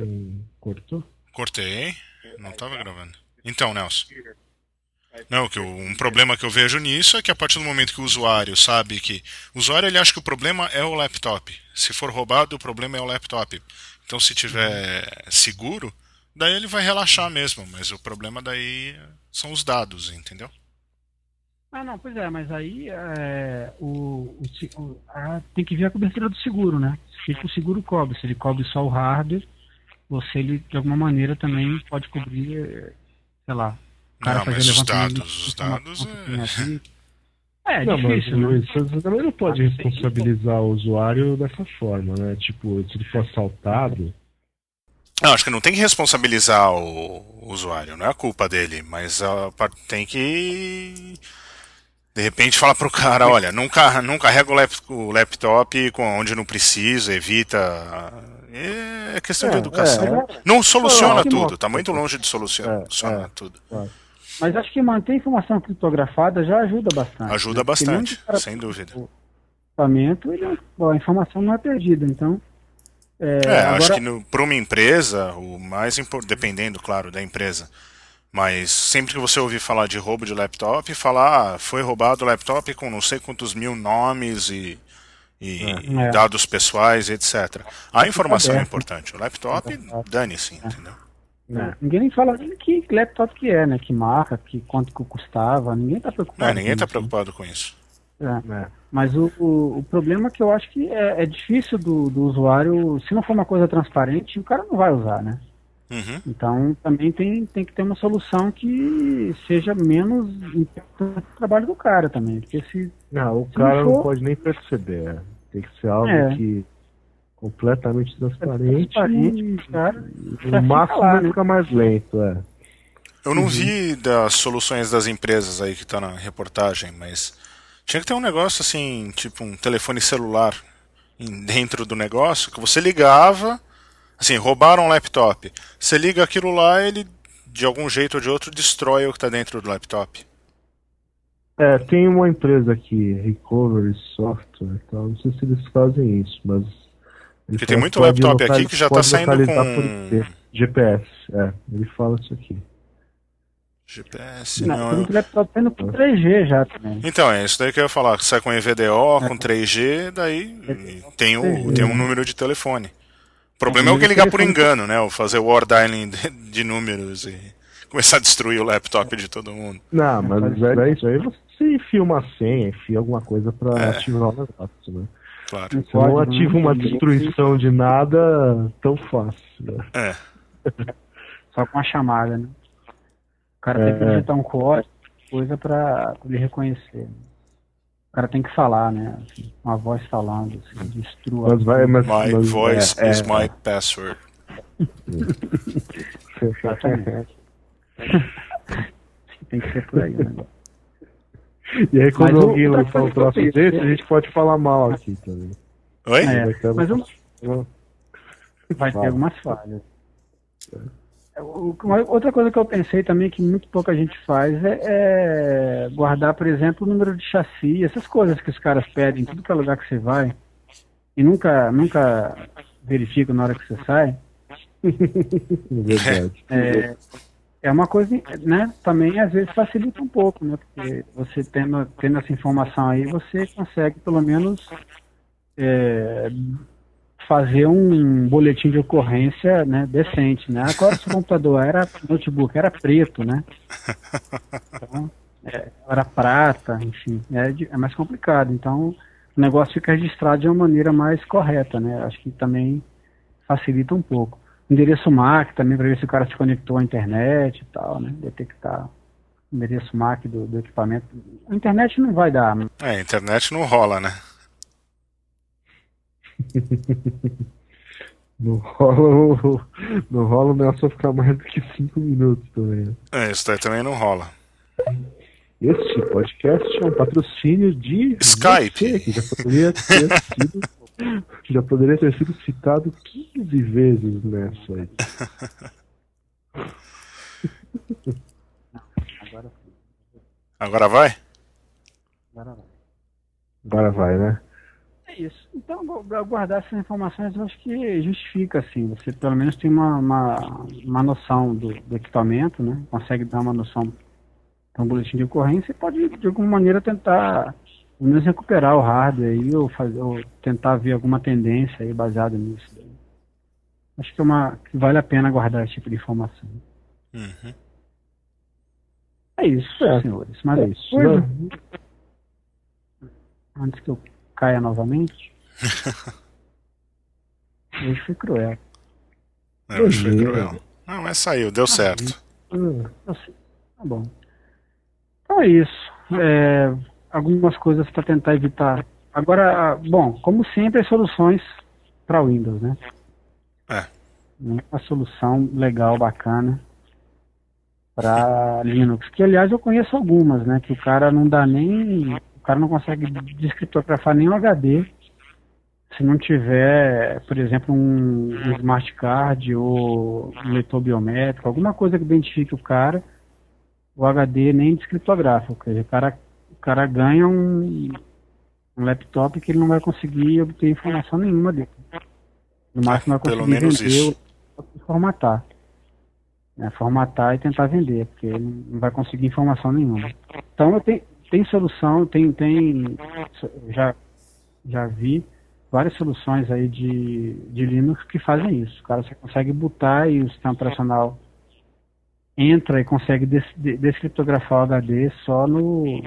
não cortou? Cortei. Não tava gravando. Então, Nelson. Não, que eu- um problema que eu vejo nisso é que a partir do momento que o usuário sabe que. O usuário ele acha que o problema é o laptop. Se for roubado, o problema é o laptop. Então se tiver seguro, daí ele vai relaxar mesmo. Mas o problema daí são os dados, entendeu? Ah, não, pois é, mas aí é, o, o se- a- tem que ver a cobertura do seguro, né? O que o seguro cobre? Se ele cobre só o hardware, você ele, de alguma maneira também pode cobrir, eh, sei lá, cara Não, fazer mas os dados, de os dados é- aqui. É, é Não, mas difícil, né? você também não pode responsabilizar o usuário dessa forma, né? Tipo, se ele for assaltado. Não, acho que não tem que responsabilizar o usuário, não é a culpa dele, mas a tem que de repente falar pro cara, olha, não, car não carrega o, lap- o laptop com onde não precisa, evita. É questão de É, educação. é, Não soluciona Não, que tudo, tá muito longe de solucionar, É, solucionar é. Mas acho que manter a informação criptografada já ajuda bastante. Ajuda né? Bastante, o sem dúvida. equipamento, ele, a informação não é perdida. Então, é, É, acho agora, que para uma empresa, o mais importante, dependendo, claro, da empresa, mas sempre que você ouvir falar de roubo de laptop, falar, ah, foi roubado o laptop com não sei quantos mil nomes e, e É. dados pessoais, etc. A informação é importante. O laptop, dane-se, entendeu? É, ninguém nem fala nem que laptop que é, né? Que marca, que quanto que custava. Ninguém está preocupado. Não, ninguém com está isso. preocupado com isso. É. É. Mas o, o, o problema é que eu acho que é, é difícil do, do usuário, se não for uma coisa transparente, o cara não vai usar, né? Uhum. Então também tem, tem que ter uma solução que seja menos impactante no trabalho do cara também. Porque se. Não, o Se cara não não for- pode nem perceber. é. Tem que ser algo É. que completamente transparente. transparente, cara, já no fica máximo lá, vai né? ficar mais lento, é. Eu não vi das soluções das empresas aí que tá na reportagem, mas tinha que ter um negócio assim, tipo um telefone celular dentro do negócio, que você ligava, assim, roubaram um laptop. Você liga aquilo lá, ele de algum jeito ou de outro destrói o que tá dentro do laptop. É, tem uma empresa aqui, Recovery Software, e tal, não sei se eles fazem isso, mas. Ele Porque tem muito laptop aqui que já tá pode saindo com- GPS, é, ele fala isso aqui. GPS, Não, não. tem muito laptop tendo com 3G já também. Então, é isso daí que eu ia falar, sai com EVDO, com 3G, daí tem, o, tem um número de telefone. O problema é o que ligar por engano, né? Ou fazer war dialing de, de números e começar a destruir o laptop de todo mundo. Não, mas é, é isso aí você enfia uma senha, enfia alguma coisa pra É. ativar o negócio, né? Claro. Não não ativa uma destruição de nada tão fácil. Né? É. Só com a chamada, né? O cara É, tem que digitar um código, coisa pra ele reconhecer. O cara tem que falar, né? Assim, uma voz falando, assim, destrua. Mas vai, mas, My mas- voice é, is é, my password. Exatamente. tem que ser por aí, né? E aí quando Mas o- alguém lançar um troço desse, a gente pode falar mal aqui também. Oi? É, Vai ter mas vai ter algumas falhas. Uma- Outra coisa que eu pensei também que muito pouca gente faz é, é guardar, por exemplo, o número de chassi, essas coisas que os caras pedem em tudo que é lugar que você vai e nunca, nunca verifica na hora que você sai. Verdade. É, é uma coisa, né? Também às vezes facilita um pouco, né? Porque você tendo, tendo essa informação aí, você consegue pelo menos é, fazer um boletim de ocorrência né, decente, né? Agora o computador era notebook, era preto, né? Então, é, era prata, enfim, é, é mais complicado. Então o negócio fica registrado de uma maneira mais correta, né? Acho que também facilita um pouco. Endereço MAC também para ver se o cara se conectou à internet e tal, né? Detectar o endereço MAC do, do equipamento. A internet não vai dar. né? É, a internet não rola, né? Não rola, o- não rola o Nelson ficar mais do que 5 minutos também. né? É, isso daí também não rola. Este podcast é um patrocínio de Skype. você, que já poderia ter sido, já poderia ter sido citado 15 vezes nessa aí. Agora, Agora vai? agora vai. Agora vai, né? É isso. Então, gu- gu- guardar essas informações eu acho que justifica, assim. Você pelo menos tem uma, uma, uma noção do, do equipamento, né? Consegue dar uma noção Então, boletim de ocorrência, você pode, de alguma maneira, tentar pelo menos recuperar o hardware aí, ou, fazer, ou tentar ver alguma tendência aí baseada nisso. Acho que, é uma, que vale a pena guardar esse tipo de informação. Uhum. É isso, é. senhores. Mas é isso. Coisa, antes que eu caia novamente. hoje foi cruel. É, hoje foi cruel. Não, mas saiu, deu ah, certo. Tá bom. Então é isso. É, algumas coisas para tentar evitar. Agora, bom, como sempre, soluções para Windows, né? É. Uma solução legal, bacana para Linux. Que aliás eu conheço algumas, né? Que o cara não dá nem. O cara não consegue descriptografar nem o HD se não tiver, por exemplo, um, um smart card ou um leitor biométrico, alguma coisa que identifique o cara, o HD nem descriptografa. Ou seja, o cara, cara ganha um, um laptop que ele não vai conseguir obter informação nenhuma dele. No máximo vai conseguir Pelo menos vender e formatar. É, formatar e tentar vender, porque ele não vai conseguir informação nenhuma. Então tenho, tem solução, tem, tem já, já vi várias soluções aí de, de Linux que fazem isso. O cara você consegue botar e o sistema operacional entra e consegue des, descriptografar o HD só no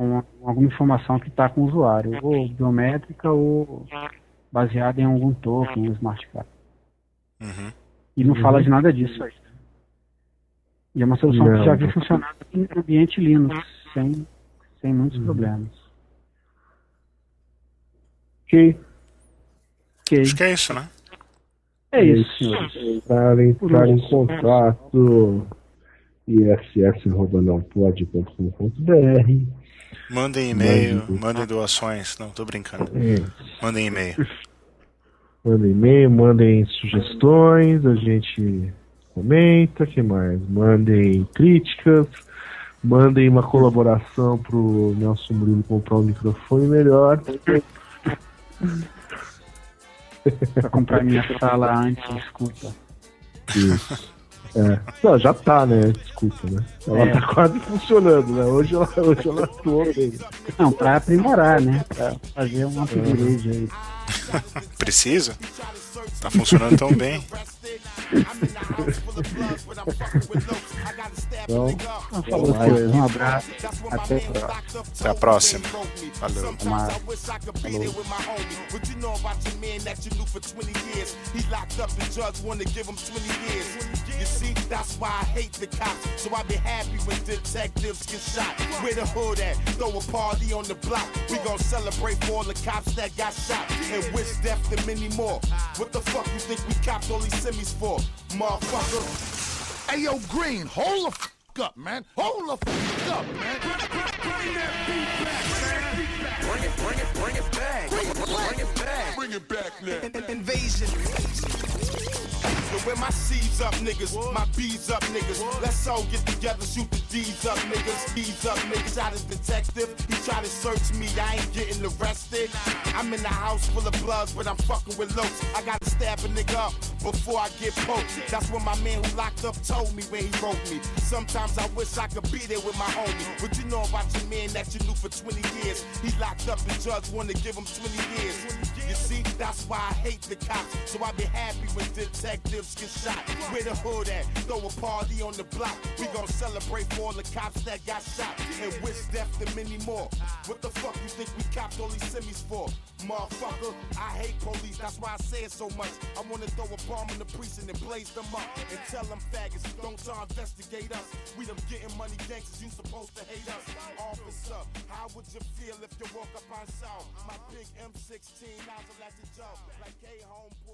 com alguma informação que está com o usuário, ou biométrica ou baseada em algum token, um smart card. Uhum. E não uhum. fala de nada disso aí. E é uma solução não. que já vi funcionando em ambiente Linux, sem, sem muitos uhum. problemas. Ok. okay. Acho que é isso, né? É isso, senhores. Para entrar em contato, iss.nãopode.com.br Mandem e-mail, mandem doações. Não, tô brincando. É. Mandem e-mail. Mandem e-mail, mandem sugestões, a gente comenta, que mais? Mandem críticas, mandem uma colaboração pro Nelson Murilo comprar um microfone melhor. pra comprar minha sala antes, escuta. Isso. É. Não, já tá, né? Desculpa, né? Ela é. tá quase funcionando, né? Hoje ela, hoje ela atuou bem. Não, pra aprimorar, né? Pra fazer um upgrade aí. Precisa? Tá funcionando tão bem. Então, falou coisa. Um abraço. Até a próxima. Até a próxima. Valeu. Falou. You see, that's why I hate the cops. So I be happy when detectives get shot. Where the hood at? Throw a party on the block. We gon' celebrate for all the cops that got shot. And wish death to many more. What the fuck you think we copped all these semis for? Motherfucker. Hey yo, Green, hold the fuck up, man. Hold the fuck up, man. Bring that beat back, man. Bring it, bring it, bring it back. Bring it, bring it back. Bring it back now. Invasion. So where my C's up, niggas, my B's up, niggas. Let's all get together, shoot the D's up, niggas. D's up, niggas. Out of detective, he try to search me, I ain't getting arrested. I'm in the house full of bloods, but I'm fucking with locs. I gotta stab a nigga up before I get poked. That's what my man who locked up told me when he wrote me. Sometimes I wish I could be there with my homie. But you know about your man that you knew for 20 years. He locked up and judge wanna give him 20 years. You see, that's why I hate the cops. So I be happy when detectives lives get shot. Where the hood at? Throw a party on the block. We gon' celebrate for all the cops that got shot. And wish death to many more. What the fuck you think we copped all these semis for? Motherfucker, I hate police, that's why I say it so much. I wanna throw a bomb in the precinct and blaze them up. And tell them faggots, don't try investigate us. We them getting money gangsters, you supposed to hate us. Officer, how would you feel if you woke up on sound? My big M16 nozzle at the jaw. Like, hey homeboy,